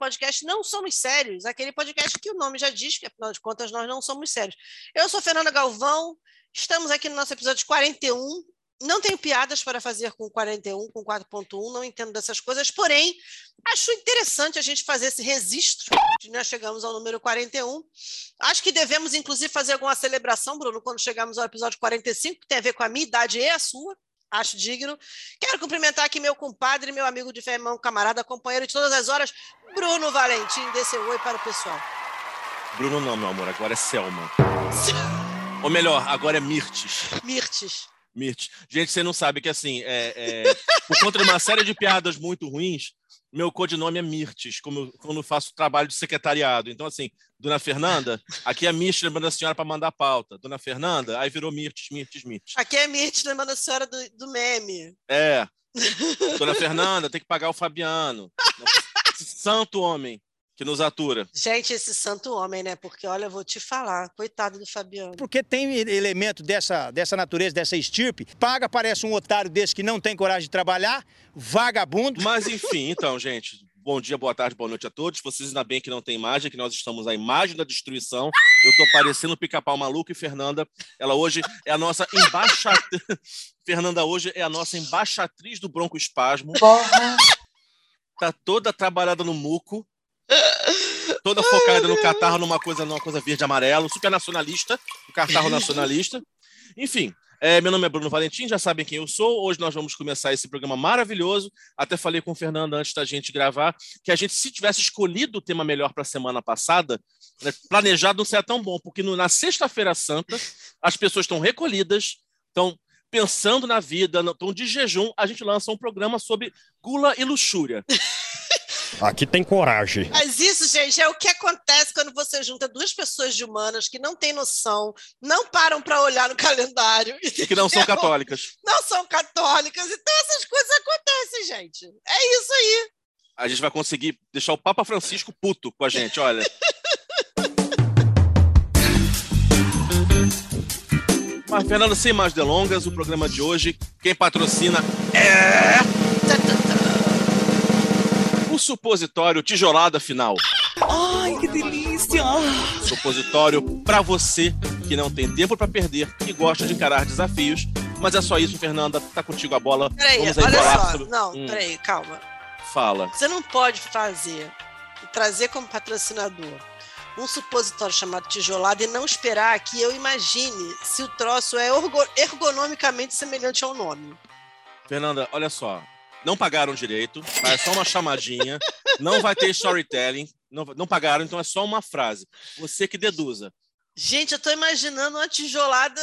podcast Não Somos Sérios, aquele podcast que o nome já diz, que afinal de contas nós não somos sérios. Eu sou Fernanda Galvão, estamos aqui no nosso episódio 41. Não tenho piadas para fazer com 41, com 4.1, não entendo dessas coisas, porém, acho interessante a gente fazer esse registro nós chegamos ao número 41. Acho que devemos, inclusive, fazer alguma celebração, Bruno, quando chegamos ao episódio 45, que tem a ver com a minha idade e a sua acho digno. Quero cumprimentar aqui meu compadre, meu amigo de fé, irmão, camarada, companheiro de todas as horas, Bruno Valentim. Dê seu oi para o pessoal. Bruno não, meu amor, agora é Selma. Ou melhor, agora é Mirtes. Mirtes. Mirtes. Gente, você não sabe que assim, é, é, por conta de uma série de piadas muito ruins, meu codinome é Mirtes, como quando eu faço trabalho de secretariado. Então, assim, Dona Fernanda, aqui é Mirtes lembrando a senhora para mandar a pauta. Dona Fernanda, aí virou Mirtes, Mirtes, Mirtes. Aqui é Mirtes lembrando a senhora do, do meme. É. Dona Fernanda, tem que pagar o Fabiano. Santo homem que nos atura. Gente, esse santo homem, né? Porque, olha, eu vou te falar, coitado do Fabiano. Porque tem elemento dessa, dessa natureza, dessa estirpe, paga, parece um otário desse que não tem coragem de trabalhar, vagabundo. Mas, enfim, então, gente, Bom dia, boa tarde, boa noite a todos. Vocês ainda bem que não tem imagem, que nós estamos à imagem da destruição. Eu tô parecendo pica-pau maluco e Fernanda, ela hoje é a nossa embaixatriz. Fernanda hoje é a nossa embaixatriz do broncoespasmo. Porra. Tá toda trabalhada no muco. Toda focada no catarro, numa coisa, numa coisa verde amarelo, super nacionalista, o catarro nacionalista. Enfim, é, meu nome é Bruno Valentim, já sabem quem eu sou. Hoje nós vamos começar esse programa maravilhoso. Até falei com o Fernando antes da gente gravar que a gente, se tivesse escolhido o tema melhor para a semana passada, né, planejado não seria tão bom, porque no, na Sexta-feira Santa as pessoas estão recolhidas, estão pensando na vida, estão de jejum. A gente lança um programa sobre gula e luxúria. Aqui tem coragem. Mas isso, gente, é o que acontece quando você junta duas pessoas de humanas que não têm noção, não param para olhar no calendário. E que não são católicas. Não são católicas. Então essas coisas acontecem, gente. É isso aí. A gente vai conseguir deixar o Papa Francisco puto com a gente, olha. Mas, Fernando, sem mais delongas, o programa de hoje, quem patrocina é supositório tijolada final. Ai, que delícia! Supositório para você que não tem tempo para perder e gosta de encarar desafios. Mas é só isso, Fernanda. Tá contigo a bola. Peraí, Vamos aí olha só. Sobre... Não, hum. peraí, calma. Fala. Você não pode fazer, trazer como patrocinador um supositório chamado tijolada e não esperar que eu imagine se o troço é ergonomicamente semelhante ao nome. Fernanda, olha só não pagaram direito, é só uma chamadinha, não vai ter storytelling, não, não pagaram, então é só uma frase. Você que deduza. Gente, eu tô imaginando uma tijolada.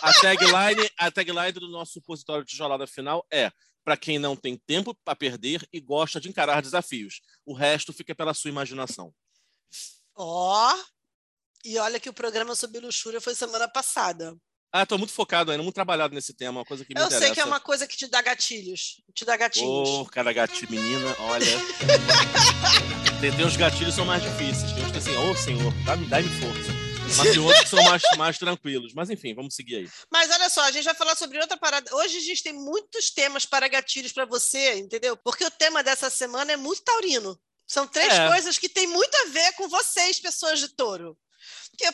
A tagline, a tagline do nosso supositório tijolada final é: para quem não tem tempo para perder e gosta de encarar desafios. O resto fica pela sua imaginação. Ó, oh, e olha que o programa sobre luxúria foi semana passada. Ah, tô muito focado ainda, muito trabalhado nesse tema, uma coisa que me Eu interessa. sei que é uma coisa que te dá gatilhos. Te dá gatilhos. Ô, oh, cara, gatilho, menina, olha. tem uns gatilhos são mais difíceis. Tem uns que assim, ô oh, senhor, dá-me dá força. Mas tem outros que são mais, mais tranquilos. Mas enfim, vamos seguir aí. Mas olha só, a gente vai falar sobre outra parada. Hoje a gente tem muitos temas para gatilhos para você, entendeu? Porque o tema dessa semana é muito taurino. São três é. coisas que têm muito a ver com vocês, pessoas de touro.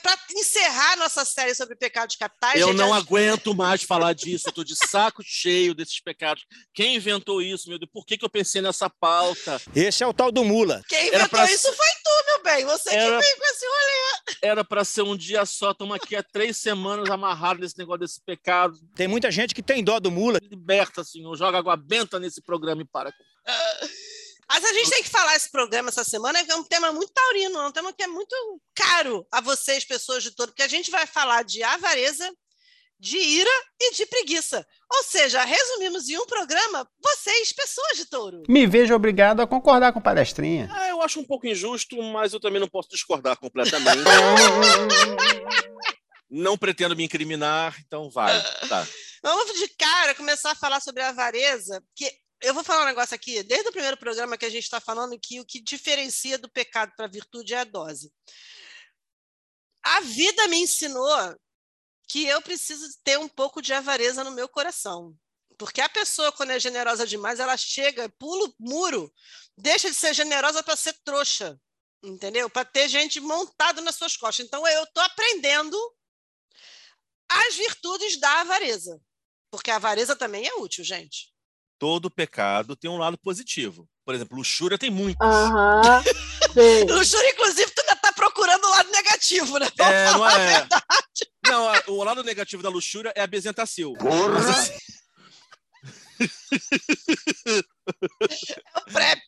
Para encerrar nossa série sobre pecados capitais. Eu não aguento mais falar disso. Eu tô de saco cheio desses pecados. Quem inventou isso, meu Deus? Por que, que eu pensei nessa pauta? Esse é o tal do Mula. Quem inventou pra... isso foi tu, meu bem. Você Era... que veio com esse rolê. Era para ser um dia só. Estamos aqui há três semanas amarrados nesse negócio desse pecado. Tem muita gente que tem dó do Mula. Liberta, senhor. Joga água benta nesse programa e para. Uh... Mas a gente tem que falar esse programa essa semana, que é um tema muito taurino, é um tema que é muito caro a vocês, pessoas de todo, porque a gente vai falar de avareza, de ira e de preguiça. Ou seja, resumimos em um programa, vocês, pessoas de touro. Me vejo obrigado a concordar com palestrinha. Ah, eu acho um pouco injusto, mas eu também não posso discordar completamente. não pretendo me incriminar, então vai. Tá. Vamos de cara começar a falar sobre a avareza, que eu vou falar um negócio aqui, desde o primeiro programa que a gente está falando que o que diferencia do pecado para a virtude é a dose. A vida me ensinou que eu preciso ter um pouco de avareza no meu coração. Porque a pessoa, quando é generosa demais, ela chega, pula o muro, deixa de ser generosa para ser trouxa. Entendeu? Para ter gente montada nas suas costas. Então, eu estou aprendendo as virtudes da avareza. Porque a avareza também é útil, gente. Todo pecado tem um lado positivo. Por exemplo, luxúria tem muitos. Sim. Luxúria, inclusive, tu ainda está procurando o lado negativo, né? Vamos É, não falar a é. verdade. Não, a- o lado negativo da luxúria é a bezentacil. Mas, assim, É o PrEP.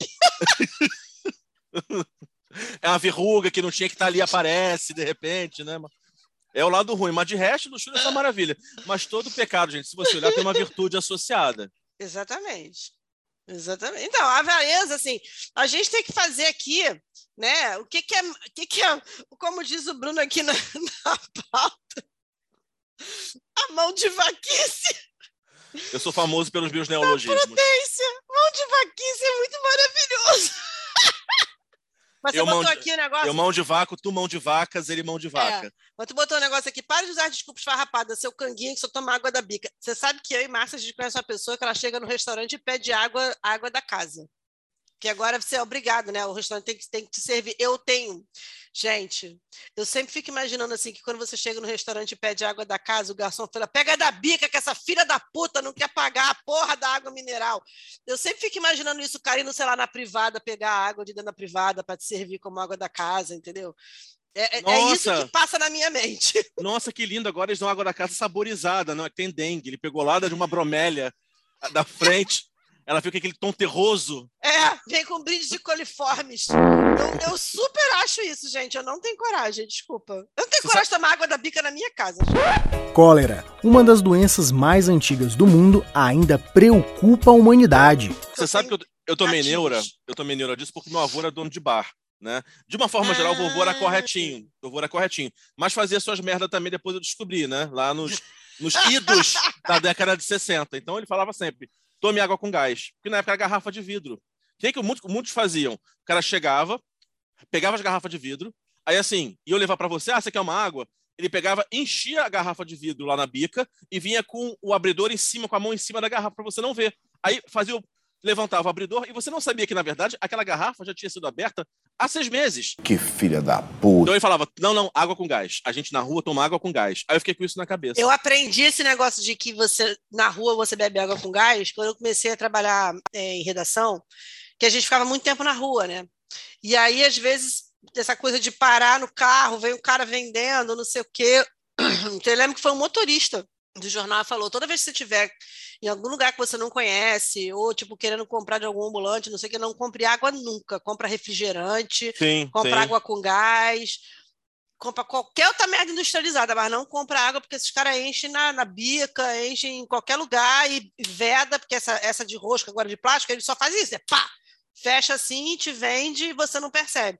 é uma verruga que não tinha que estar ali, aparece de repente, né? É o lado ruim, mas de resto, luxúria é só maravilha. Mas todo pecado, gente, se você olhar, tem uma virtude associada. Exatamente. Exatamente. Então, a avareza, assim, a gente tem que fazer aqui, né? O que, que é, o que, que é, como diz o Bruno aqui na, na pauta, a mão de vaquice. Eu sou famoso pelos meus neologismos. Prudência. Mão de vaquice é muito maravilhoso. Mas você Eu botou mão de- aqui o negócio. Eu mão de vaca, tu mão de vacas, ele mão de vaca. Mas tu botou um negócio aqui, para de usar desculpas farrapadas, seu canguinho que só toma água da bica. Você sabe que eu e Márcia, a gente conhece uma pessoa que ela chega no restaurante e pede água, água da casa. Que agora você é obrigado, né? O restaurante tem que, tem que te servir. Eu tenho. Gente, eu sempre fico imaginando assim que quando você chega no restaurante e pede água da casa, o garçom fala: pega da bica, que essa filha da puta não quer pagar a porra da água mineral. Eu sempre fico imaginando isso, o cara indo, sei lá, na privada, pegar a água de dentro da privada para te servir como água da casa, entendeu? É, é- é isso que passa na minha mente. Nossa, que lindo. Agora eles dão água da casa saborizada, não é? Tem dengue. Ele pegou lá de uma bromélia da frente. Ela fica com aquele tom terroso. É, vem com brindes de coliformes. Eu, eu super acho isso, gente. Eu não tenho coragem, desculpa. Eu não tenho Você coragem de tomar água da bica na minha casa. Cólera, uma das doenças mais antigas do mundo, ainda preocupa a humanidade. Você sabe que eu, eu tomei neura? Eu tomei neura disso porque meu avô era dono de bar. Né? De uma forma geral, o vovô era Ah. corretinho. O vovô era corretinho. Mas fazia suas merdas também, depois eu descobri, né? Lá nos, nos idos da década de 60. Então ele falava sempre: tome água com gás. Porque na época era garrafa de vidro. O que, que muitos, muitos faziam? O cara chegava, pegava as garrafas de vidro, aí assim, ia levar para você, ah, você quer uma água? Ele pegava, enchia a garrafa de vidro lá na bica e vinha com o abridor em cima, com a mão em cima da garrafa para você não ver. Aí fazia o, levantava o abridor e você não sabia que, na verdade, aquela garrafa já tinha sido aberta há seis meses. Que filha da puta. Então ele falava, não, não, água com gás. A gente na rua toma água com gás. Aí eu fiquei com isso na cabeça. Eu aprendi esse negócio de que você na rua você bebe água com gás quando eu comecei a trabalhar é, em redação, que a gente ficava muito tempo na rua, né? E aí, às vezes, essa coisa de parar no carro, vem um cara vendendo, não sei o quê. Então, eu lembro que foi um motorista do jornal falou: toda vez que você estiver em algum lugar que você não conhece, ou tipo querendo comprar de algum ambulante, não sei o que, não compre água nunca. Compra refrigerante, Sim, compra sim. água com gás, compra qualquer outra merda industrializada, mas não compra água porque esses caras enchem na, na bica, enchem em qualquer lugar e veda, porque essa, essa de rosca agora de plástico, ele só faz isso, é pá, fecha assim, te vende e você não percebe.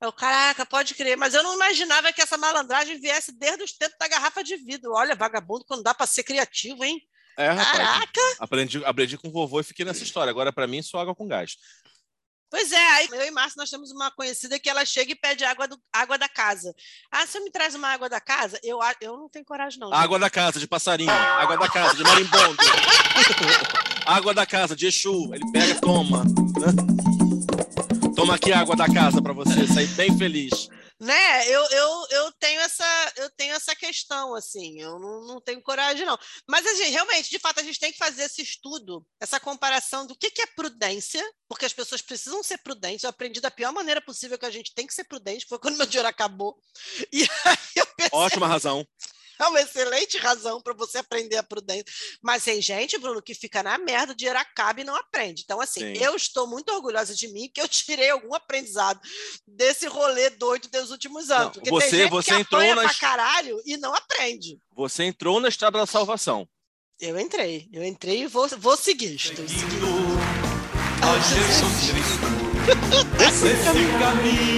Eu, caraca, pode crer, mas eu não imaginava que essa malandragem viesse desde os tempos da garrafa de vidro. Olha, vagabundo, quando dá para ser criativo, hein? É, rapaz. Caraca! Aprendi, aprendi com o vovô e fiquei nessa história. Agora, para mim, só água com gás. Pois é, aí eu e Márcio, nós temos uma conhecida que ela chega e pede água, do, água da casa. Ah, você me traz uma água da casa? Eu, eu não tenho coragem, não. gente. Água da casa, de passarinho. Água da casa, de marimbondo. água da casa, de Exu. Ele pega, toma. Toma aqui a água da casa para você sair bem feliz. Né? Eu, eu, eu, tenho essa, eu tenho essa questão, assim, eu não, não tenho coragem, não. Mas, assim, realmente, de fato, a gente tem que fazer esse estudo, essa comparação do que, que é prudência, porque as pessoas precisam ser prudentes. Eu aprendi da pior maneira possível que a gente tem que ser prudente, foi quando meu dinheiro acabou. E aí eu pensei, Ótima razão. é uma excelente razão para você aprender a prudência. Mas tem gente, Bruno, que fica na merda, o dinheiro acaba e não aprende. Então, assim, Sim. eu estou muito orgulhosa de mim que eu tirei algum aprendizado desse rolê doido dos últimos anos. Não, Porque você- tem gente você que entrou nas- pra caralho e não aprende. Você entrou na estrada da salvação. Eu entrei, eu entrei e vou, vou seguir. Estou seguindo.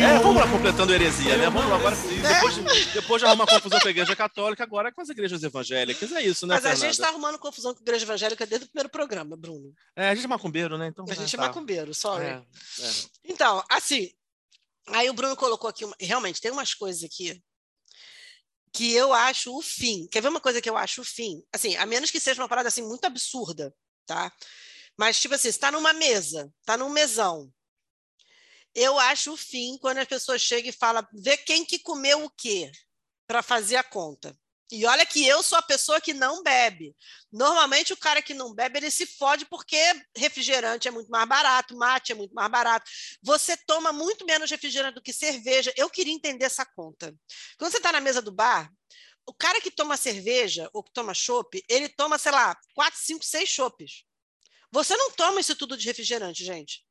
É, vamos lá completando a heresia, né? Vamos lá agora. Depois, de- depois de arrumar confusão com a igreja católica, agora é com as igrejas evangélicas. É isso, né, Mas a Fernanda? gente está arrumando confusão com a igreja evangélica desde o primeiro programa, Bruno. É, a gente é macumbeiro, né? Então, A gente é tá. macumbeiro, só. É, é. Então, assim, aí o Bruno colocou aqui, uma- realmente, tem umas coisas aqui que eu acho o fim. Quer ver uma coisa que eu acho o fim? Assim, a menos que seja uma parada assim muito absurda, tá? Mas, tipo assim, você está numa mesa, está num mesão. Eu acho o fim quando as pessoas chegam e falam, vê quem que comeu o quê para fazer a conta. E olha que eu sou a pessoa que não bebe. Normalmente o cara que não bebe, ele se fode porque refrigerante é muito mais barato, mate é muito mais barato. Você toma muito menos refrigerante do que cerveja. Eu queria entender essa conta. Quando você está na mesa do bar, o cara que toma cerveja ou que toma chopp, ele toma, sei lá, quatro, cinco, seis chopes. Você não toma isso tudo de refrigerante, gente.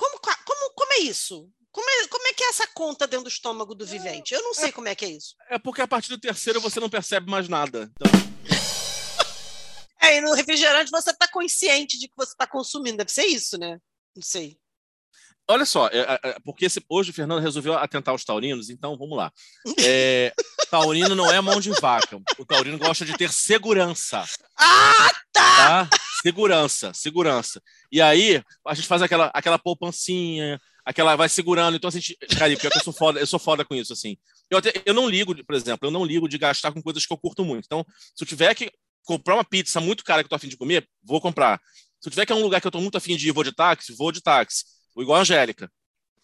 Como, como, como é isso? Como é, como é que é essa conta dentro do estômago do vivente? Eu não sei é, como é que é isso. É porque a partir do terceiro você não percebe mais nada. Então... é, e no refrigerante você está consciente de que você está consumindo. Deve ser isso, né? Não sei. Olha só, é, é, é porque esse, hoje o Fernando resolveu atentar os taurinos, então vamos lá. É, taurino não é mão de vaca. O taurino gosta de ter segurança. Ah, tá! tá? Segurança, segurança. E aí, a gente faz aquela, aquela poupancinha, aquela vai segurando. Então, a gente. Cara, pior que eu sou foda, eu sou foda com isso, assim. Eu, até, eu não ligo, por exemplo, eu não ligo de gastar com coisas que eu curto muito. Então, se eu tiver que comprar uma pizza muito cara que eu tô afim de comer, vou comprar. Se eu tiver que é um lugar que eu tô muito afim de ir, vou de táxi, vou de táxi. Vou igual a Angélica.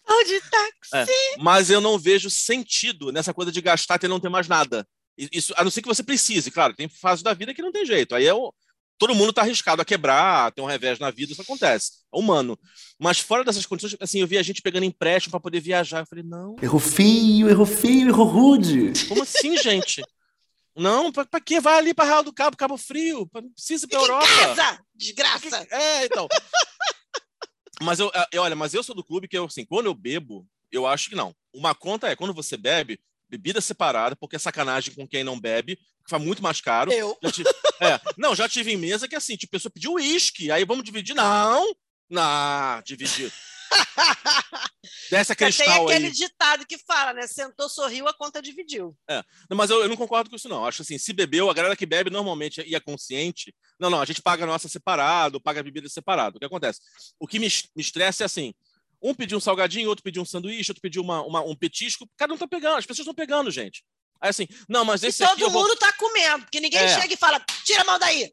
Vou de táxi. É, mas eu não vejo sentido nessa coisa de gastar até não ter mais nada. Isso, a não ser que você precise, claro, tem fases da vida que não tem jeito. Aí é o, todo mundo está arriscado a quebrar, ter um revés na vida, isso acontece, é humano. Mas fora dessas condições, assim, eu vi a gente pegando empréstimo para poder viajar. Eu falei, não. Errou feio, errou feio, errou rude. Como assim, gente? Não, pra, pra que vai ali para Real do Cabo, Cabo Frio? Não precisa ir pra Europa. Casa! Desgraça! É, então. mas eu, eu, olha, mas eu sou do clube que eu, assim, quando eu bebo, eu acho que não. Uma conta é quando você bebe, bebida separada, porque é sacanagem com quem não bebe, que faz muito mais caro. Eu. Já tive, é, não, já tive em mesa que assim, tipo, a pessoa pediu uísque, aí vamos dividir. Não, não, dividir. Desce a cristal Tem aquele aí. ditado que fala, né? Sentou, sorriu, a conta dividiu. É. Não, mas eu, eu, não concordo com isso, não. Acho assim, se bebeu, a galera que bebe normalmente e é consciente, não, não, a gente paga a nossa separado, paga a bebida separado. O que acontece? O que me, me estressa é assim, um pediu um salgadinho, outro pediu um sanduíche, outro pediu uma, uma, um petisco. Cada um tá pegando, as pessoas estão pegando, gente. Aí assim, não, mas esse e todo aqui mundo vou... tá comendo, porque ninguém é. chega e fala, tira a mão daí.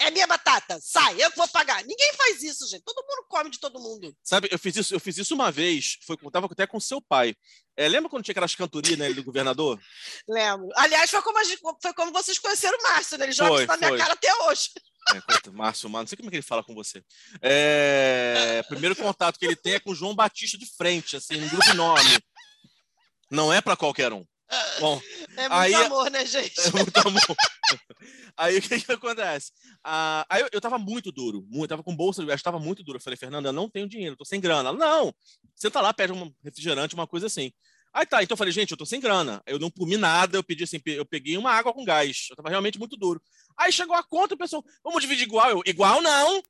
É minha batata, sai, eu vou pagar. Ninguém faz isso, gente. Todo mundo come de todo mundo. Sabe, eu fiz isso, eu fiz isso uma vez, foi, eu tava até com seu pai. É, lembra quando tinha aquelas cantorias, né, do governador? Lembro. Aliás, foi como, gente, foi como vocês conheceram o Márcio, né? Ele joga foi, isso na minha cara até hoje. É, Márcio, não sei como é que ele fala com você. É, primeiro contato que ele tem é com o João Batista de frente, assim, um grupo enorme. Não é para qualquer um. Bom, é muito aí, amor, né, gente? É muito amor. aí o que, que acontece? Ah, aí eu, eu tava muito duro, muito, tava com bolsa de viagem, tava muito duro. Eu falei, Fernanda, eu não tenho dinheiro, tô sem grana. Ela, não, senta lá, pede um refrigerante, uma coisa assim. Aí tá, então eu falei, gente, eu tô sem grana. Eu não comi nada, eu pedi assim, eu peguei uma água com gás. Eu tava realmente muito duro. Aí chegou a conta, o pessoal, vamos dividir igual? Eu, igual não.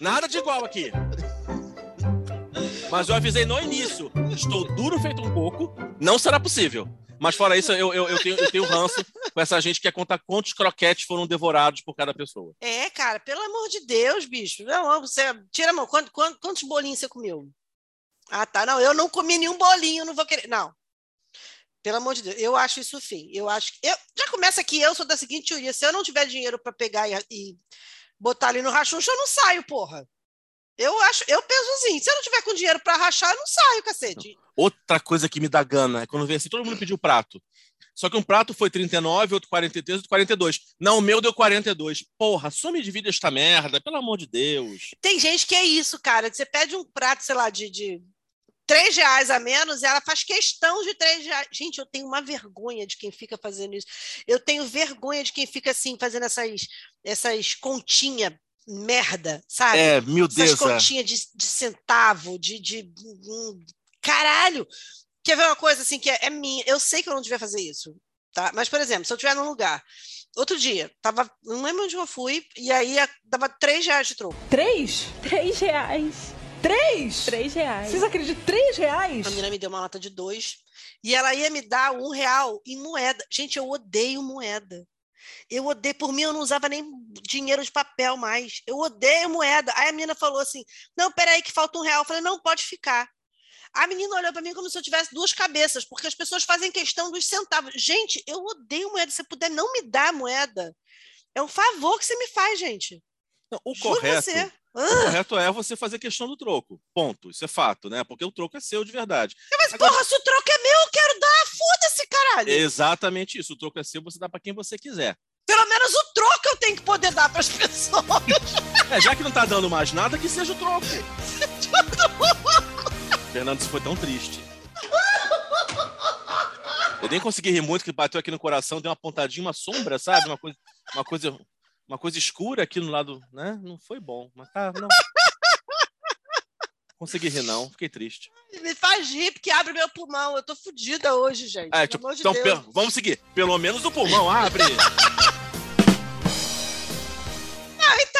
Nada de igual aqui. Mas eu avisei no início, estou duro feito um pouco, não será possível. Mas fora isso, eu, eu, eu, tenho, eu tenho ranço com essa gente que quer contar quantos croquetes foram devorados por cada pessoa. É, cara, pelo amor de Deus, bicho. Não, você tira a mão. Quantos, quantos bolinhos você comeu? Ah, tá. Não, eu não comi nenhum bolinho, não vou querer. Não. Pelo amor de Deus, eu acho isso fim. Eu acho que. Eu, já começa aqui, eu sou da seguinte teoria: se eu não tiver dinheiro para pegar e, e, botar ali no rachuncho, eu não saio, porra. Eu acho, eu penso assim: se eu não tiver com dinheiro para rachar, eu não saio, cacete. Outra coisa que me dá gana é quando vem assim, todo mundo pediu prato. Só que um prato foi 39, outro 43, outro 42. Não, o meu deu 42. Porra, só me divide esta merda, pelo amor de Deus. Tem gente que é isso, cara. Você pede um prato, sei lá, de, de três reais a menos, e ela faz questão de três reais. Gente, eu tenho uma vergonha de quem fica fazendo isso. Eu tenho vergonha de quem fica assim, fazendo essas, essas continhas merda, sabe? É, meu Deus. Essas é. continhas de, de, centavo, de, de. Hum, caralho! Quer ver uma coisa assim que é, é, minha? Eu sei que eu não devia fazer isso, tá? Mas, por exemplo, se eu estiver num lugar. Outro dia, tava, não lembro onde eu fui, e aí dava três reais de troco. Três? Três reais. Três? Três reais. Vocês acreditam? Três reais? A menina me deu uma nota de dois e ela ia me dar um real em moeda. Gente, eu odeio moeda. Eu odeio, por mim eu não usava nem dinheiro de papel mais. Eu odeio moeda. Aí a menina falou assim: não, peraí, que falta um real. Eu falei: não, pode ficar. A menina olhou para mim como se eu tivesse duas cabeças, porque as pessoas fazem questão dos centavos. Gente, eu odeio moeda. Se você puder não me dar moeda, é um favor que você me faz, gente. Não, o Juro correto, você. O correto é você fazer questão do troco. Ponto. Isso é fato, né? Porque o troco é seu de verdade. mas Agora- porra, se o troco é meu, eu quero dar, foda-se, caralho. Exatamente isso. O troco é seu, você dá para quem você quiser. Pelo menos o troco eu tenho que poder dar pras pessoas. É, já que não tá dando mais nada, que seja o troco. Fernando, isso foi tão triste. Eu nem consegui rir muito, que bateu aqui no coração, deu uma pontadinha, uma sombra, sabe? Uma coisa, uma coisa, uma coisa escura aqui no lado, né? Não foi bom, mas tá, não. Consegui rir, não. Fiquei triste. Me faz rir, porque abre meu pulmão. Eu tô fodida hoje, gente. É, tipo, de então, pe- vamos seguir. Pelo menos o pulmão abre.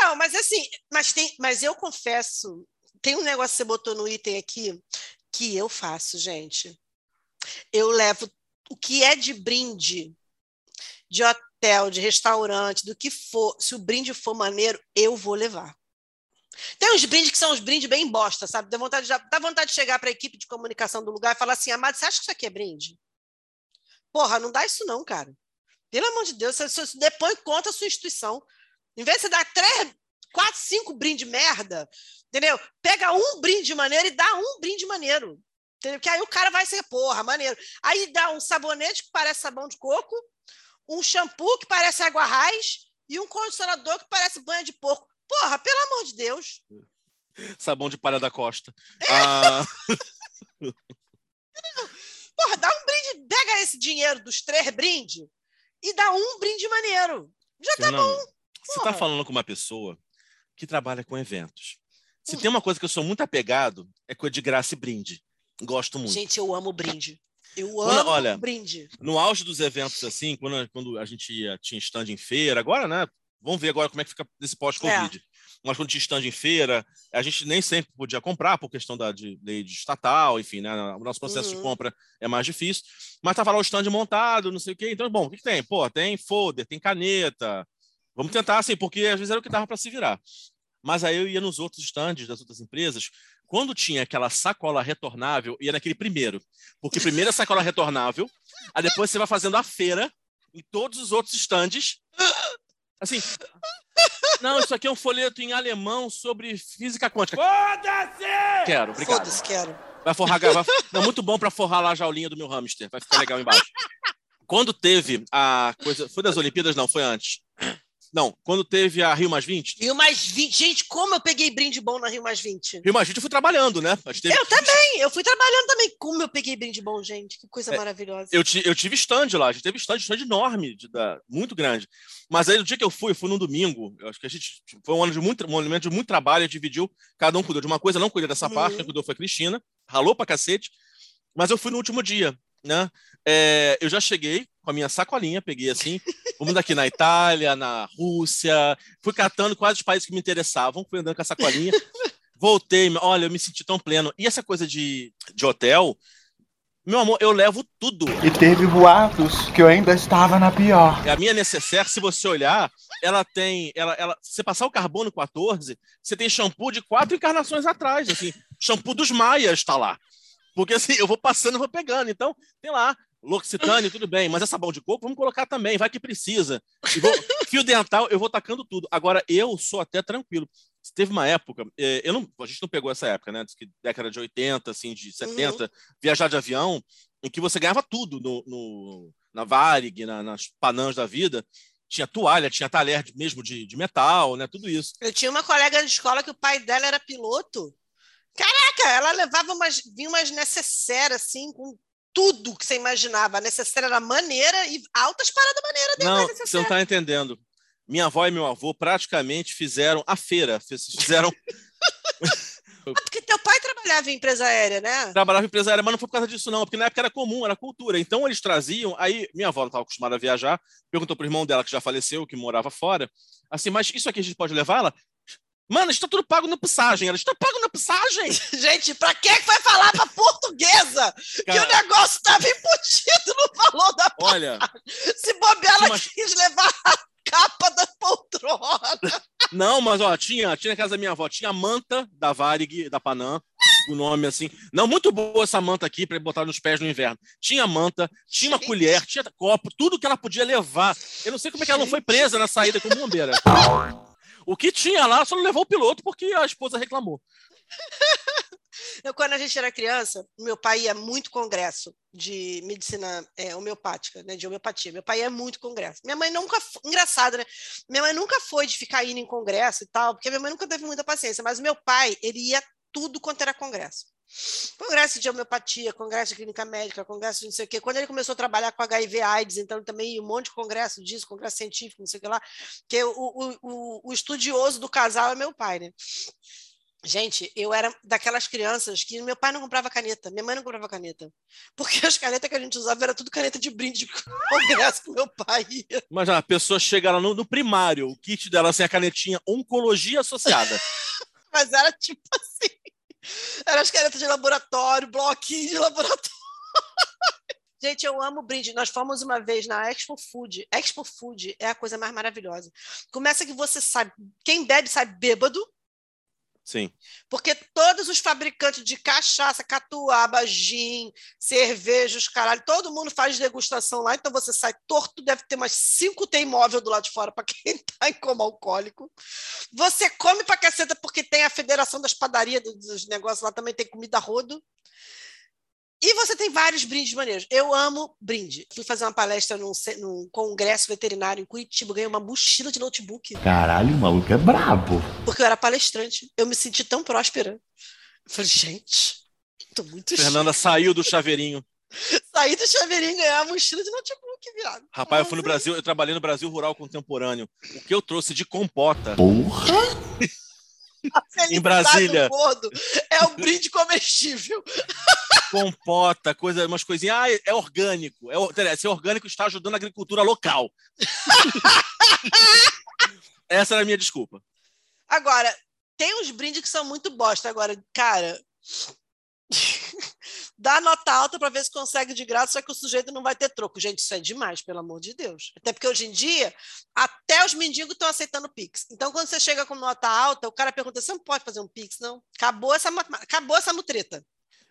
Então, mas assim, mas tem, mas eu confesso, tem um negócio que você botou no item aqui que eu faço, gente. Eu levo o que é de brinde, de hotel, de restaurante, do que for, se o brinde for maneiro, eu vou levar. Tem uns brindes que são uns brindes bem bosta, sabe? Dá vontade de, dá vontade de chegar para a equipe de comunicação do lugar e falar assim: Amado, você acha que isso aqui é brinde? Porra, não dá isso não, cara. Pelo amor de Deus, você, você depõe contra a sua instituição. Em vez de você dar três, quatro, cinco brindes merda, entendeu? Pega um brinde maneiro e dá um brinde maneiro. Entendeu? Que aí o cara vai ser, porra, maneiro. Aí dá um sabonete que parece sabão de coco, um shampoo que parece água raiz e um condicionador que parece banha de porco. Porra, pelo amor de Deus. Sabão de palha da costa. Ah, Porra, dá um brinde, pega esse dinheiro dos três brindes e dá um brinde maneiro. Já tá você porra. está falando com uma pessoa que trabalha com eventos. Se Hum. tem uma coisa que eu sou muito apegado, é coisa de graça e brinde. Gosto muito. Gente, eu amo brinde. Eu Quando- amo olha, brinde. No auge dos eventos, assim, quando, quando a gente ia, tinha stand em feira, agora, né? Vamos ver agora como é que fica desse pós-Covid. Mas quando tinha stand em feira, a gente nem sempre podia comprar por questão da de, lei de estatal, enfim, né? O nosso processo de Uhum. compra é mais difícil. Mas tava lá o stand montado, não sei o quê. Então, bom, o que, que tem? Pô, tem folder, tem caneta. Vamos tentar, assim, porque às vezes era o que dava para se virar. Mas aí eu ia nos outros stands das outras empresas. Quando tinha aquela sacola retornável, ia naquele primeiro. Porque primeiro é sacola retornável, aí depois você vai fazendo a feira em todos os outros stands. Assim. Não, isso aqui é um folheto em alemão sobre física quântica. Foda-se! Quero, obrigado. Foda-se, quero. Vai forrar. Vai, não, muito bom para forrar lá a jaulinha do meu hamster. Vai ficar legal embaixo. Quando teve a coisa. Foi das Olimpíadas? Não, foi antes. Não, quando teve a Rio Mais 20. Rio mais 20. Gente, como eu peguei brinde bom na Rio mais 20. Rio Mais 20 eu fui trabalhando, né? Teve- Eu também, eu fui trabalhando também. Como eu peguei brinde bom, gente. Que coisa É, maravilhosa. Eu, eu tive stand lá, a gente teve stand, stand enorme, de, da, muito grande. Mas aí no dia que eu fui, eu fui num domingo. Eu acho que a gente foi um ano de muito, um momento de muito trabalho, a gente dividiu, cada um cuidou de uma coisa, não cuidei dessa Uhum. parte, quem cuidou foi a Cristina, ralou pra cacete. Mas eu fui no último dia, né? É, eu já cheguei com a minha sacolinha, peguei assim, vamos daqui na Itália, na Rússia, fui catando quase os países que me interessavam, fui andando com a sacolinha. Voltei, olha, eu me senti tão pleno. E essa coisa de, de hotel, meu amor, eu levo tudo. E teve boatos que eu ainda estava na pior. A minha necessaire, se você olhar, ela tem. Ela, ela, se você passar o carbono 14, você tem shampoo de quatro encarnações atrás. Assim, shampoo dos Maias está lá. Porque assim, eu vou passando e vou pegando. Então, tem lá, L'Occitane, tudo bem, mas é sabão de coco, vamos colocar também, vai que precisa. E vou- fio dental, eu vou tacando tudo. Agora, eu sou até tranquilo. Teve uma época, eh, eu não, a gente não pegou essa época, né? Que década de 80, assim, de 70, viajar de avião, em que você ganhava tudo no, no- na Varig, na, nas panãs da vida. Tinha toalha, tinha talher mesmo de, de metal, né? Tudo isso. Eu tinha uma colega de escola que o pai dela era piloto. Caraca, ela levava umas, vinha umas necessárias, assim, com tudo que você imaginava. A necessaire era maneira e altas paradas maneiras dentro Não, você não está entendendo. Minha avó e meu avô praticamente fizeram a feira, fiz- fizeram Ah, porque teu pai trabalhava em empresa aérea, né? trabalhava em empresa aérea, mas não foi por causa disso, não, porque na época era comum, era cultura. Então eles traziam. Aí minha avó não estava acostumada a viajar, perguntou pro irmão dela, que já faleceu, que morava fora, assim, mas isso aqui a gente pode levar? Ela. Mano, está tudo pago na passagem. Ela está pago na passagem. Gente, pra que vai falar pra portuguesa que o Cara, negócio estava embutido no valor da olha, Se bobear, ela Mas- quis levar a capa da poltrona. não, mas ó, tinha, tinha na casa da minha avó, tinha a manta da Varig, da Panam, o nome assim. Não, muito boa essa manta aqui para botar nos pés no inverno. Tinha manta, tinha uma Gente. colher, tinha copo, tudo que ela podia levar. Eu não sei como é que ela não foi presa na saída como bombeira. O que tinha lá só não levou o piloto porque a esposa reclamou. Quando a gente era criança, meu pai ia muito congresso de medicina é, homeopática, né, de homeopatia. Meu pai ia muito congresso. Minha mãe nunca, engraçado, né? Minha mãe nunca foi de ficar indo em congresso e tal, porque minha mãe nunca teve muita paciência. Mas meu pai, ele ia tudo quanto era congresso. Congresso de homeopatia, congresso de clínica médica, congresso de não sei o quê. Quando ele começou a trabalhar com HIV AIDS, então também um monte de congresso disso, congresso científico, não sei o que lá, que o, o, o, estudioso do casal é meu pai, né? Gente, eu era daquelas crianças que meu pai não comprava caneta, minha mãe não comprava caneta. Porque as canetas que a gente usava era tudo caneta de brinde de congresso que meu pai ia. Mas a pessoa chega lá no, no primário, o kit dela assim, a canetinha Oncologia Associada. Mas era tipo assim. Era as canetas de laboratório, bloquinho de laboratório. Gente, eu amo brinde. Nós fomos uma vez na Expo Food. Expo Food é a coisa mais maravilhosa. Começa que você sabe, quem bebe sai bêbado, Sim. porque todos os fabricantes de cachaça, catuaba, gin, cervejas, caralho, todo mundo faz degustação lá, então você sai torto, deve ter umas cinco tem imóvel do lado de fora para quem está em coma alcoólico. Você come pra caceta porque tem a Federação das Padarias, dos- negócios lá também tem comida rodo. E você tem vários brindes maneiros. Eu amo brinde. Fui fazer uma palestra num, num congresso veterinário em Curitiba, ganhei uma mochila de notebook, Caralho, o maluco é brabo. porque eu era palestrante. Eu me senti tão próspera. Eu falei, gente, tô muito Fernanda saiu do chaveirinho. chique. Saí do chaveirinho e ganhar uma mochila de notebook, viado. Rapaz, eu fui no Brasil, eu trabalhei no Brasil Rural Contemporâneo. O que eu trouxe de compota Porra. Felicidade Brasília. do gordo é o brinde comestível. compota, coisa, umas coisinhas. Ah, é orgânico. É, ser orgânico está ajudando a agricultura local. Essa era a minha desculpa. Agora, tem uns brindes que são muito bosta. Agora, cara, dá nota alta para ver se consegue de graça, só que o sujeito não vai ter troco. Gente, isso é demais, pelo amor de Deus. Até porque hoje em dia, até os mendigos estão aceitando Pix. Então, quando você chega com nota alta, o cara pergunta: você não pode fazer um Pix, não? Acabou essa, acabou essa mutreta.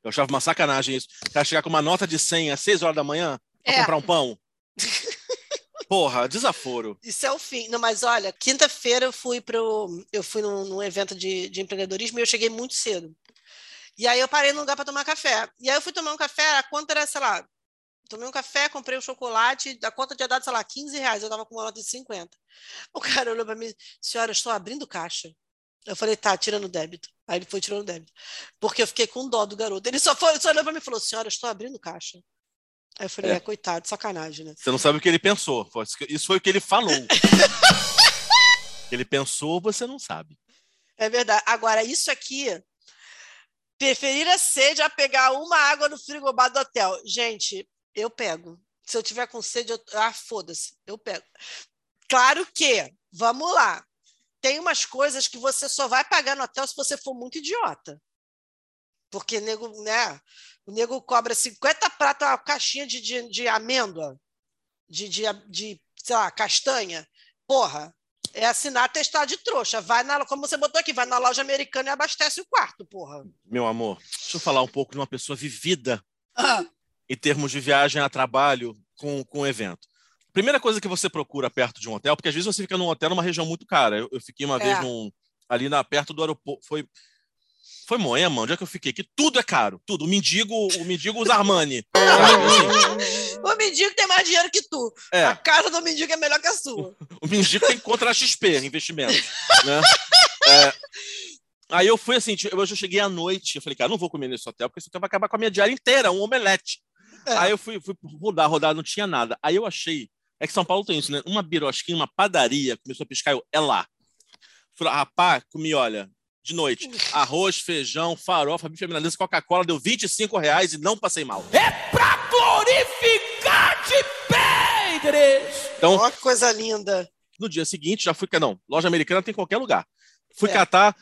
Eu achava uma sacanagem isso. O cara chegar com uma nota de 100 às 6 horas da manhã pra É. comprar um pão. Porra, desaforo. Isso é o fim. Não, mas olha, quinta-feira eu fui pro, eu fui num, num evento de, de empreendedorismo e eu cheguei muito cedo. E aí eu parei num lugar para tomar café. E aí eu fui tomar um café, a conta era, sei lá, tomei um café, comprei um chocolate, a conta tinha dado, sei lá, 15 reais, eu tava com uma nota de 50. O cara olhou para mim, senhora, eu estou abrindo caixa. Eu falei, tá, tirando débito. Aí ele foi tirando débito. Porque eu fiquei com dó do garoto. Ele só, foi, só olhou para mim e falou, senhora, eu estou abrindo caixa. Aí eu falei, É. é, coitado, sacanagem, né? Você não sabe o que ele pensou. Isso foi o que ele falou. ele pensou, você não sabe. É verdade. Agora, isso aqui, preferir a sede a pegar uma água no frigobar do hotel. Gente, eu pego. Se eu tiver com sede, eu... ah, foda-se, eu pego. Claro que, vamos lá, tem umas coisas que você só vai pagar no hotel se você for muito idiota. Porque nego, né, o nego cobra 50 pratos uma caixinha de, de, de amêndoa, de, de, de, sei lá, castanha. Porra, é assinar atestado de trouxa. Vai na, como você botou aqui, vai na loja americana e abastece o quarto, porra. Meu amor, deixa eu falar um pouco de uma pessoa vivida Ah, em termos de viagem a trabalho com, com o evento. Primeira coisa que você procura perto de um hotel, porque às vezes você fica num hotel numa região muito cara. Eu, eu fiquei uma É. vez num, ali na, perto do aeroporto. Foi, foi Moema, onde é que eu fiquei? Que tudo é caro, tudo. O mendigo, o mendigo usa Armani. sabe? Assim, o mendigo tem mais dinheiro que tu. A é, casa do mendigo é melhor que a sua. o mendigo tem contra a XP, investimentos. Né? É, aí eu fui assim, tipo, eu já cheguei à noite, eu falei, cara, não vou comer nesse hotel, porque esse hotel vai acabar com a minha diária inteira, um omelete. É. Aí eu fui, fui rodar, rodar, não tinha nada. Aí eu achei, é que São Paulo tem isso, né? Uma birosquinha, uma padaria, começou a piscar, eu, é lá. Falei, rapaz, comi, olha, de noite, arroz, feijão, farofa, bife milanesa, Coca-Cola, deu 25 reais e não passei mal. Então, Ó, que coisa linda. no dia seguinte, já fui, não, loja americana tem em qualquer lugar. Fui É. catar,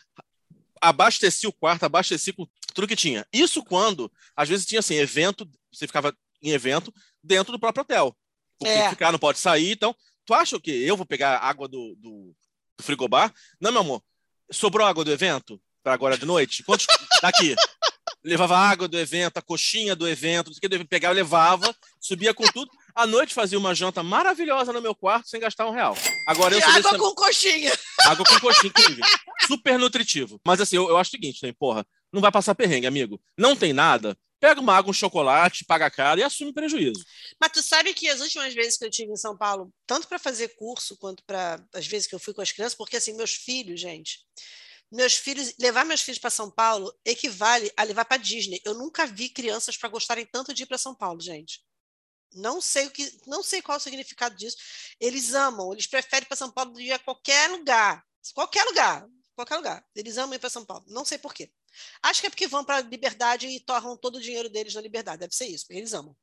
abasteci o quarto, abasteci com tudo que tinha. Isso quando, às vezes tinha assim, evento, você ficava em evento dentro do próprio hotel. Porque É. ficar não pode sair, então, tu acha o quê? Eu vou pegar água do, do, do frigobar? Não, meu amor, sobrou água do evento para agora de noite? Quantos? Daqui. Levava água do evento, a coxinha do evento, não sei o que, pegava, levava, subia com tudo. À noite fazia uma janta maravilhosa no meu quarto sem gastar um real. Agora eu desse água com coxinha. água com coxinha, incrível. Super nutritivo. Mas assim, eu, eu acho o seguinte, né? Porra, não vai passar perrengue, amigo. Não tem nada. Pega uma água, um chocolate, paga caro e assume prejuízo. Mas tu sabe que as últimas vezes que eu tive em São Paulo, tanto para fazer curso quanto para as vezes que eu fui com as crianças, porque assim, meus filhos, gente, meus filhos, levar meus filhos para São Paulo equivale a levar para Disney. Eu nunca vi crianças para gostarem tanto de ir para São Paulo, gente. Não sei o que, não sei qual o significado disso. Eles amam, eles preferem para São Paulo do que a qualquer lugar, qualquer lugar, qualquer lugar. Eles amam ir para São Paulo. Não sei por quê. Acho que é porque vão para a liberdade e torram todo o dinheiro deles na liberdade. Deve ser isso, eles amam.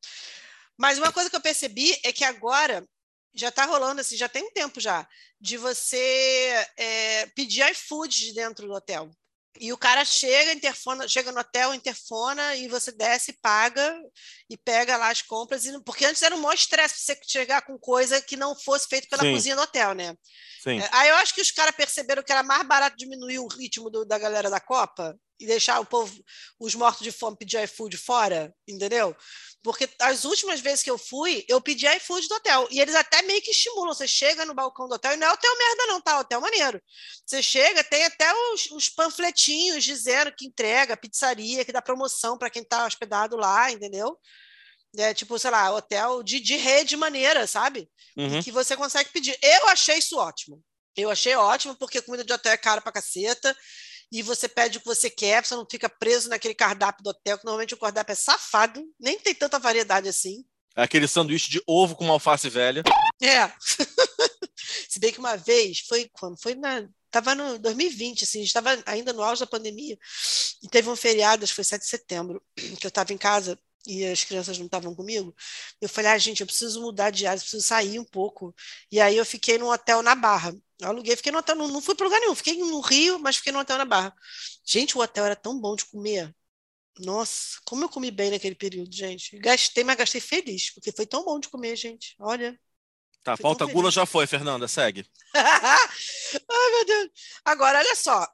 Mas uma coisa que eu percebi é que agora já está rolando assim, já tem um tempo já, de você é, pedir iFood dentro do hotel. E o cara chega, interfona, chega no hotel, interfona, e você desce, paga e pega lá as compras. E, porque antes era um maior estresse você chegar com coisa que não fosse feito pela Sim. cozinha do hotel, né? Sim. É, aí eu acho que os caras perceberam que era mais barato diminuir o ritmo do- da galera da Copa e deixar o povo, os mortos de fome, pedir iFood fora, entendeu? Porque as últimas vezes que eu fui, eu pedi iFood do hotel. E eles até meio que estimulam. Você chega no balcão do hotel, e não é hotel merda, não, tá? Hotel maneiro. Você chega, tem até os, os panfletinhos dizendo que entrega, pizzaria, que dá promoção para quem está hospedado lá, entendeu? É, tipo, sei lá, hotel de, de rede maneira, sabe? Uhum. que você consegue pedir. Eu achei isso ótimo. Eu achei ótimo, porque comida de hotel é cara pra caceta, e você pede o que você quer, você não fica preso naquele cardápio do hotel, que normalmente o cardápio é safado, nem tem tanta variedade assim. Aquele sanduíche de ovo com uma alface velha. É. Se bem que uma vez, foi quando? Foi na. Tava no 2020, assim, estava ainda no auge da pandemia, e teve um feriado, acho que foi 7 de setembro, que eu estava em casa e as crianças não estavam comigo. Eu falei, ah, gente, eu preciso mudar de área, preciso sair um pouco. E aí eu fiquei num hotel na Barra. Aluguei, fiquei no hotel, não, não fui para lugar nenhum, fiquei no Rio, mas fiquei no hotel na Barra. Gente, o hotel era tão bom de comer. Nossa, como eu comi bem naquele período, gente. Gastei, mas gastei feliz, porque foi tão bom de comer, gente. Olha. Tá, pauta tão gula já foi, Fernanda, segue. Ai, meu Deus. Agora, olha só.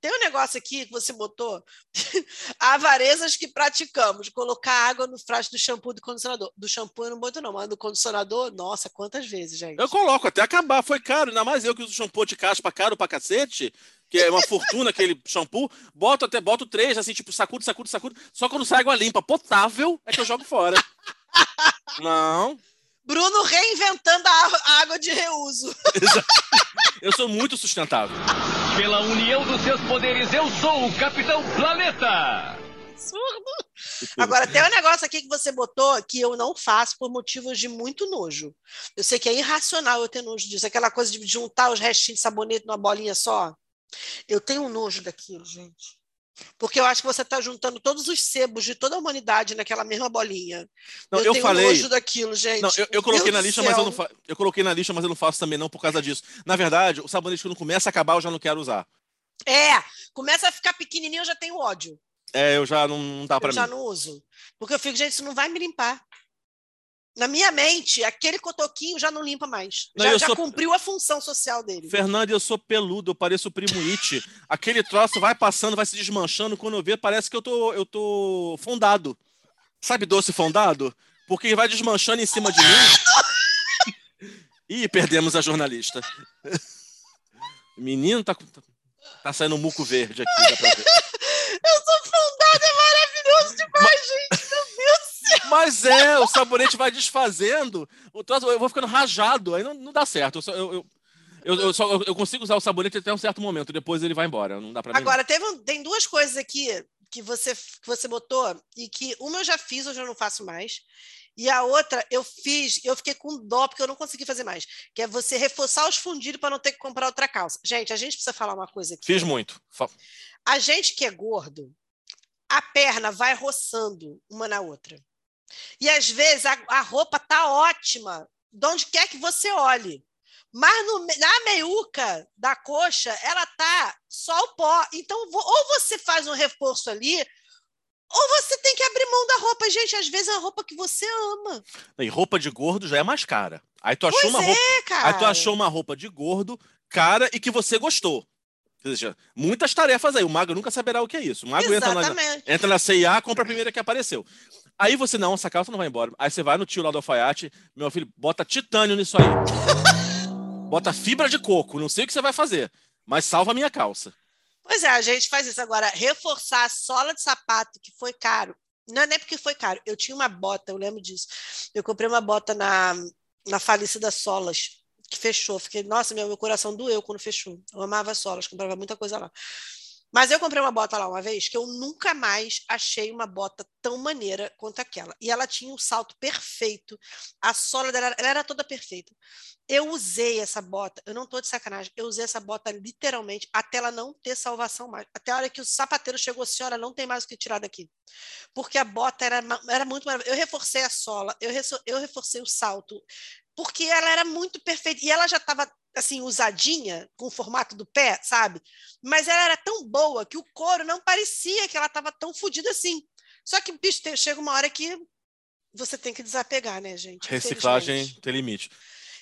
Tem um negócio aqui que você botou. Avarezas que praticamos. Colocar água no frasco do shampoo do condicionador. Do shampoo eu não boto, não, mas do condicionador, nossa, quantas vezes, gente? Eu coloco até acabar, foi caro, ainda mais eu que uso shampoo de caspa caro pra cacete, que é uma fortuna aquele shampoo, boto até, boto três, assim, tipo, sacudo, sacudo, sacudo, só quando sai água limpa, potável, é que eu jogo fora. Não, Bruno reinventando a água de reuso. eu sou muito sustentável. Pela união dos seus poderes, eu sou o Capitão Planeta! Absurdo. Agora, tem um negócio aqui que você botou que eu não faço por motivos de muito nojo. Eu sei que é irracional eu ter nojo disso. Aquela coisa de juntar os restinhos de sabonete numa bolinha só. Eu tenho um nojo daquilo, gente. Porque eu acho que você está juntando todos os sebos de toda a humanidade naquela mesma bolinha. Não, eu, eu tenho falei- nojo daquilo, gente. Não, eu, eu coloquei Deus na lista, mas eu não fa... eu coloquei na lista, mas eu não faço também não por causa disso. Na verdade, o sabonete quando começa a acabar, eu já não quero usar. É, começa a ficar pequenininho, eu já tenho ódio. É, eu já não, não dá pra eu já mim. não uso. Porque eu fico, gente, isso não vai me limpar. Na minha mente, aquele cotoquinho já não limpa mais. Não, já já sou- cumpriu a função social dele. Fernanda, eu sou peludo, eu pareço o primo It. Aquele troço vai passando, vai se desmanchando. Quando eu ver, parece que eu tô, eu tô fondado. Sabe doce fondado? Porque vai desmanchando em cima de mim. Ih, perdemos a jornalista. Menino, tá, tá saindo um muco verde aqui, dá pra ver. Mas é, o sabonete vai desfazendo, o troço, eu vou ficando rajado, aí não, não dá certo. Eu, só- eu, eu, eu, só, eu consigo usar o sabonete até um certo momento, depois ele vai embora. Não dá pra mim. Agora, teve um- tem duas coisas aqui que você, que você botou e que uma eu já fiz, hoje eu não faço mais. E a outra eu fiz, eu fiquei com dó porque eu não consegui fazer mais, que é você reforçar os fundidos para não ter que comprar outra calça. Gente, a gente precisa falar uma coisa aqui. Fiz muito. A gente que é gordo, a perna vai roçando uma na outra. E às vezes a, a roupa tá ótima, de onde quer que você olhe. Mas no na meiuca da coxa, ela tá só o pó. Então, ou você faz um reforço ali, ou você tem que abrir mão da roupa. Gente, às vezes é uma roupa que você ama. E roupa de gordo já é mais cara. Aí tu achou Pois uma é, roupa. cara. Aí tu achou uma roupa de gordo, cara, e que você gostou. Ou seja, muitas tarefas aí. O magro nunca saberá o que é isso. O magro entra na, Exatamente. entra na CIA, compra a primeira que apareceu. Aí você, não, essa calça não vai embora. Aí você vai no tio lá do alfaiate, meu filho, bota titânio nisso aí. bota fibra de coco, não sei o que você vai fazer, mas salva a minha calça. Pois é, a gente faz isso agora. Reforçar a sola de sapato, que foi caro. Não é nem porque foi caro. Eu tinha uma bota, eu lembro disso. Eu comprei uma bota na, na falecida Solas, que fechou. Fiquei, nossa, meu, meu coração doeu quando fechou. Eu amava Solas, comprava muita coisa lá. Mas eu comprei uma bota lá uma vez que eu nunca mais achei uma bota tão maneira quanto aquela. E ela tinha um salto perfeito, a sola dela ela era toda perfeita. Eu usei essa bota, eu não estou de sacanagem, eu usei essa bota literalmente até ela não ter salvação mais. Até a hora que o sapateiro chegou, senhora, não tem mais o que tirar daqui. Porque a bota era, era muito maravilhosa. Eu reforcei a sola, eu, eu reforcei o salto, porque ela era muito perfeita. E ela já estava assim, usadinha, com o formato do pé, sabe? Mas ela era tão boa que o couro não parecia que ela estava tão fodida assim. Só que, bicho, tem, chega uma hora que você tem que desapegar, né, gente? Reciclagem tem limite.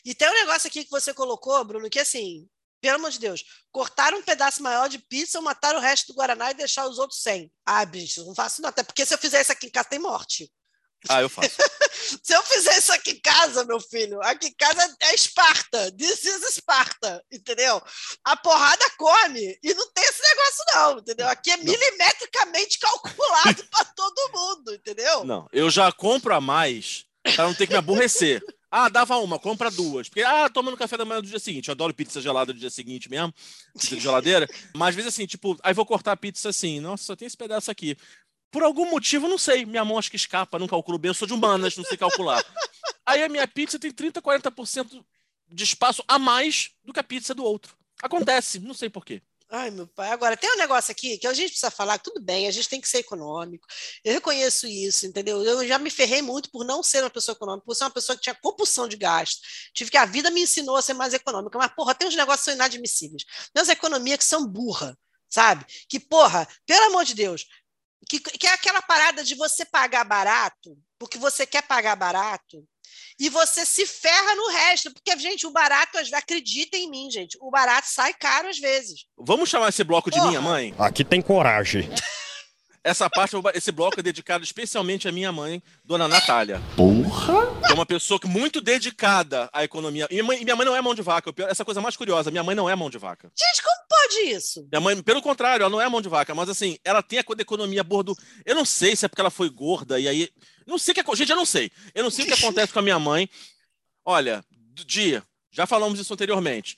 E tem um negócio aqui que você colocou, Bruno, que assim, pelo amor de Deus, cortar um pedaço maior de pizza, matar o resto do Guaraná e deixar os outros sem. Ah, bicho, não faço não. Até porque se eu fizer isso aqui em casa, tem morte. Ah, eu faço. Se eu fizer isso aqui em casa, meu filho, aqui em casa é Esparta. This is Esparta, entendeu? A porrada come e não tem esse negócio, não, entendeu? Aqui é não. milimetricamente calculado para todo mundo, entendeu? Não, eu já compro a mais para não ter que me aborrecer. Ah, dava uma, compra duas. Porque, ah, toma no café da manhã do dia seguinte. Eu adoro pizza gelada do dia seguinte mesmo, pizza de geladeira. Mas às vezes assim, tipo, aí vou cortar a pizza assim, nossa, só tem esse pedaço aqui. Por algum motivo, não sei. Minha mão acho que escapa, não calculo bem. Eu sou de humanas, não sei calcular. Aí a minha pizza tem 30%, 40% de espaço a mais do que a pizza do outro. Acontece, não sei porquê. Ai, meu pai. Agora, tem um negócio aqui que a gente precisa falar, tudo bem, a gente tem que ser econômico. Eu reconheço isso, entendeu? Eu já me ferrei muito por não ser uma pessoa econômica, por ser uma pessoa que tinha compulsão de gasto. Tive que a vida me ensinou a ser mais econômica. Mas, porra, tem uns negócios que são inadmissíveis. Tem umas economias que são burra, sabe? Que, porra, pelo amor de Deus, que, que é aquela parada de você pagar barato, porque você quer pagar barato, e você se ferra no resto, porque, gente, o barato, acreditem em mim, gente, o barato sai caro às vezes. Vamos chamar esse bloco de Porra. minha mãe? Aqui tem coragem. Essa parte, esse bloco é dedicado especialmente à minha mãe, Dona Natália. Porra! Que é uma pessoa muito dedicada à economia. E minha mãe, minha mãe não é mão de vaca. Essa coisa mais curiosa, minha mãe não é mão de vaca. Gente, como pode isso? Minha mãe, pelo contrário, ela não é mão de vaca, mas assim, ela tem a coisa da economia bordo. Eu não sei se é porque ela foi gorda e aí. Não sei o que. Gente, eu não sei. Eu não sei o que acontece com a minha mãe. Olha, dia, já falamos isso anteriormente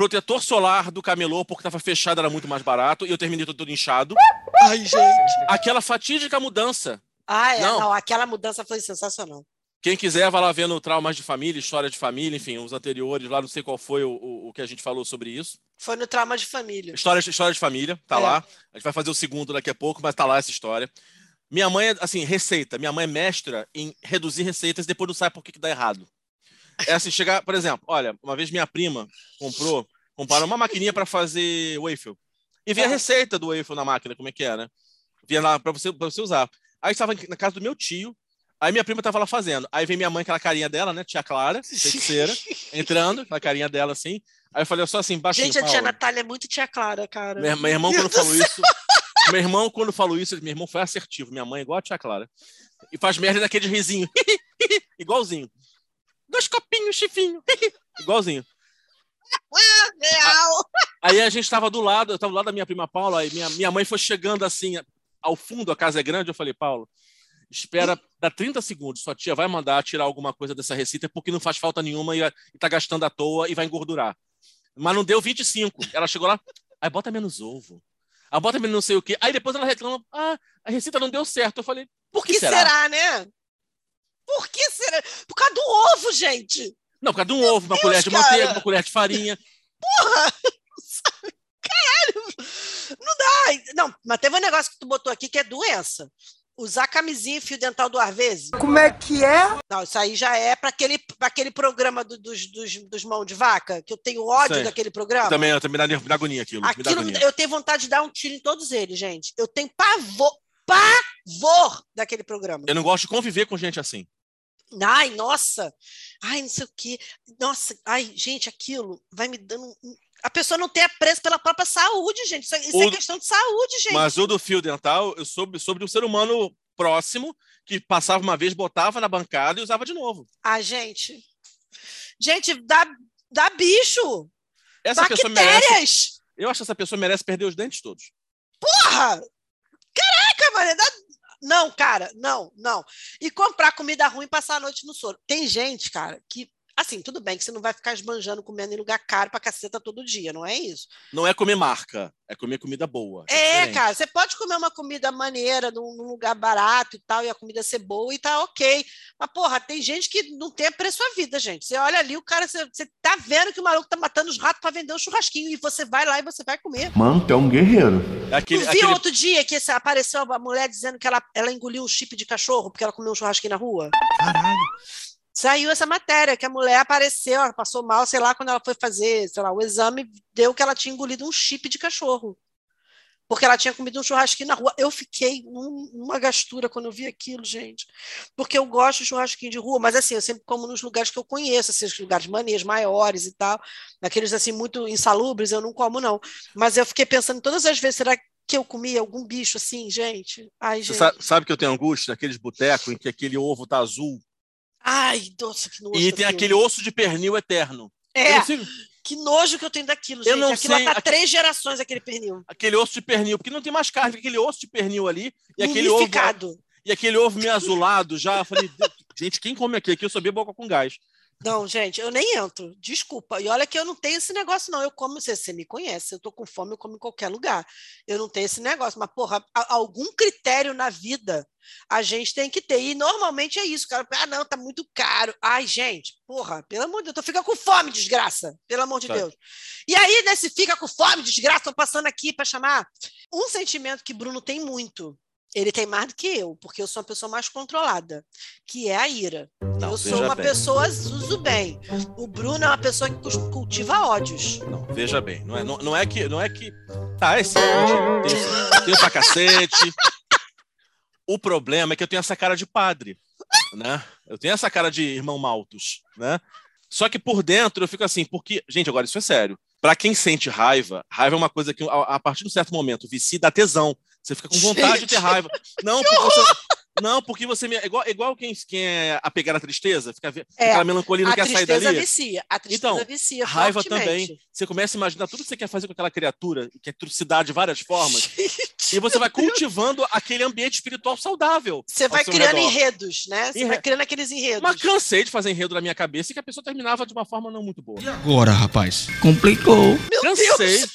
protetor solar do camelô, porque estava fechado, era muito mais barato, e eu terminei todo inchado. Ai, gente. Aquela fatídica mudança. Ah, é, não. não, aquela mudança foi sensacional. Quem quiser, vai lá vendo Traumas de Família, História de Família, enfim, os anteriores lá, não sei qual foi o, o, o que a gente falou sobre isso. Foi no Trauma de Família. História, história de Família, tá é. lá. A gente vai fazer o segundo daqui a pouco, mas tá lá essa história. Minha mãe é, assim, receita. Minha mãe é mestra em reduzir receitas e depois não sabe por que, que dá errado. É assim, chegar, por exemplo, olha, uma vez minha prima comprou, compraram uma maquininha para fazer waffle. E via a receita do waffle na máquina, como é que é, né? Via lá para você, você usar. Aí estava na casa do meu tio, aí minha prima estava lá fazendo. Aí vem minha mãe, aquela carinha dela, né? Tia Clara, feiticeira, entrando, aquela carinha dela assim. Aí eu falei só assim, baixinho, Gente, a tia Natália é muito tia Clara, cara. Meu, meu irmão, quando falou isso... meu irmão, quando falou isso, meu irmão foi assertivo. Minha mãe é igual a tia Clara. E faz merda daquele risinho. Igualzinho. Dois copinhos, chifinho. Igualzinho. Real. Aí a gente estava do lado, eu estava do lado da minha prima Paula, e minha, minha mãe foi chegando assim, ao fundo, a casa é grande, eu falei, Paulo, espera, dá 30 segundos, sua tia vai mandar tirar alguma coisa dessa receita porque não faz falta nenhuma e, está gastando à toa e vai engordurar. Mas não deu 25. Ela chegou lá, aí bota menos ovo. Aí bota menos não sei o quê. Aí depois ela reclama, ah, a receita não deu certo. Eu falei, por que, que será? será, né? Por que será? Por causa do ovo, gente. Não, por causa de um Meu ovo, uma Deus, colher de cara. manteiga, uma colher de farinha. Porra! Caralho! Não dá. Não, mas teve um negócio que tu botou aqui que é doença. Usar camisinha e fio dental do Arvese. Como é que é? Não, isso aí já é para aquele, aquele programa do, dos, dos, dos mão de vaca, que eu tenho ódio Sei. daquele programa. Também, eu também dá, dá agonia aquilo. aquilo agonia. Eu tenho vontade de dar um tiro em todos eles, gente. Eu tenho pavor, pavor daquele programa. Eu não gosto de conviver com gente assim. Ai, nossa, ai, não sei o quê. Nossa, ai, gente, aquilo vai me dando. A pessoa não tem apreço pela própria saúde, gente. Isso, é, isso é o... é questão de saúde, gente. Mas o do fio dental, eu soube sobre um ser humano próximo que passava uma vez, botava na bancada e usava de novo. Ah, gente. Gente, dá, dá bicho. Essa pessoa merece. Bactérias. Eu acho que essa pessoa merece perder os dentes todos. Porra! Caraca, mano. dá- Não, cara, não, não. E comprar comida ruim e passar a noite no soro. Tem gente, cara, que. Assim, tudo bem que você não vai ficar esbanjando comendo em lugar caro pra caceta todo dia, não é isso? Não é comer marca, é comer comida boa. É, diferente. cara, você pode comer uma comida maneira num, num lugar barato e tal, e a comida ser boa e tá ok. Mas, porra, tem gente que não tem preço à vida, gente. Você olha ali, o cara, você, você tá vendo que o maluco tá matando os ratos para vender um churrasquinho, e você vai lá e você vai comer. Mano, tu é um guerreiro. É aquele, Tu viu aquele- outro dia que apareceu a mulher dizendo que ela, ela engoliu um chip de cachorro porque ela comeu um churrasquinho na rua? Caralho. Saiu essa matéria, que a mulher apareceu, ela passou mal, sei lá, quando ela foi fazer, sei lá, o exame, deu que ela tinha engolido um chip de cachorro. Porque ela tinha comido um churrasquinho na rua. Eu fiquei num- numa gastura quando eu vi aquilo, gente. Porque eu gosto de churrasquinho de rua, mas assim, eu sempre como nos lugares que eu conheço, assim, os lugares maneiros, maiores e tal. Naqueles assim, muito insalubres, eu não como, não. Mas eu fiquei pensando todas as vezes, será que eu comi algum bicho assim, gente? Ai, Você gente. sa- sabe que eu tenho angústia naqueles botecos em que aquele ovo tá azul Ai, doce, que nojo. e tem aquele osso de pernil eterno. Eu É, que nojo que eu tenho daquilo, Eu gente. não Aquilo sei, lá tá aque- três gerações, aquele pernil. aquele osso de pernil, porque não tem mais carne, aquele osso de pernil ali e aquele ovo e aquele ovo meio azulado já. Eu falei, "Deus, gente, quem come aqui? Aqui eu sou boca com gás. Não, gente, eu nem entro. Desculpa. E olha que eu não tenho esse negócio, não. Eu como, você, você me conhece, eu tô com fome, eu como em qualquer lugar. Eu não tenho esse negócio. Mas, porra, algum critério na vida a gente tem que ter. E normalmente é isso, cara. Ah, não, tá muito caro. Ai, gente, porra, pelo amor de Deus, tu fica com fome, desgraça. Pelo amor de Sabe. Deus. E aí, nesse fica com fome, desgraça, tô passando aqui para chamar. Um sentimento que Bruno tem muito. Ele tem mais do que eu, porque eu sou uma pessoa mais controlada, que é a ira. Não, eu sou uma bem. pessoa zuzu bem. O Bruno é uma pessoa que cultiva ódios. Não, veja bem, não é, não, não é que. Não é que. Tá, é sim, tem, tem pra cacete. O problema é que eu tenho essa cara de padre, né? Eu tenho essa cara de irmão Maltos, né? Só que por dentro eu fico assim, porque. Gente, agora isso é sério. Pra quem sente raiva, raiva é uma coisa que, a, a partir de um certo momento, vicia dá tesão. Você fica com vontade de ter raiva. Não, porque você. Não, porque você. me- Igual, igual quem, quem é apegado à tristeza, fica É, aquela melancolia não a quer sair tristeza dali. vicia. A tristeza Então, vicia Raiva fortemente. também. Você começa a imaginar tudo que você quer fazer com aquela criatura, que é trucidade de várias formas, Gente, e você vai cultivando aquele ambiente espiritual saudável. Você vai criando redor. enredos, né? Você Enre- vai criando aqueles enredos. Mas cansei de fazer enredo na minha cabeça e que a pessoa terminava de uma forma não muito boa. Agora, rapaz, complicou. Meu cansei, Deus!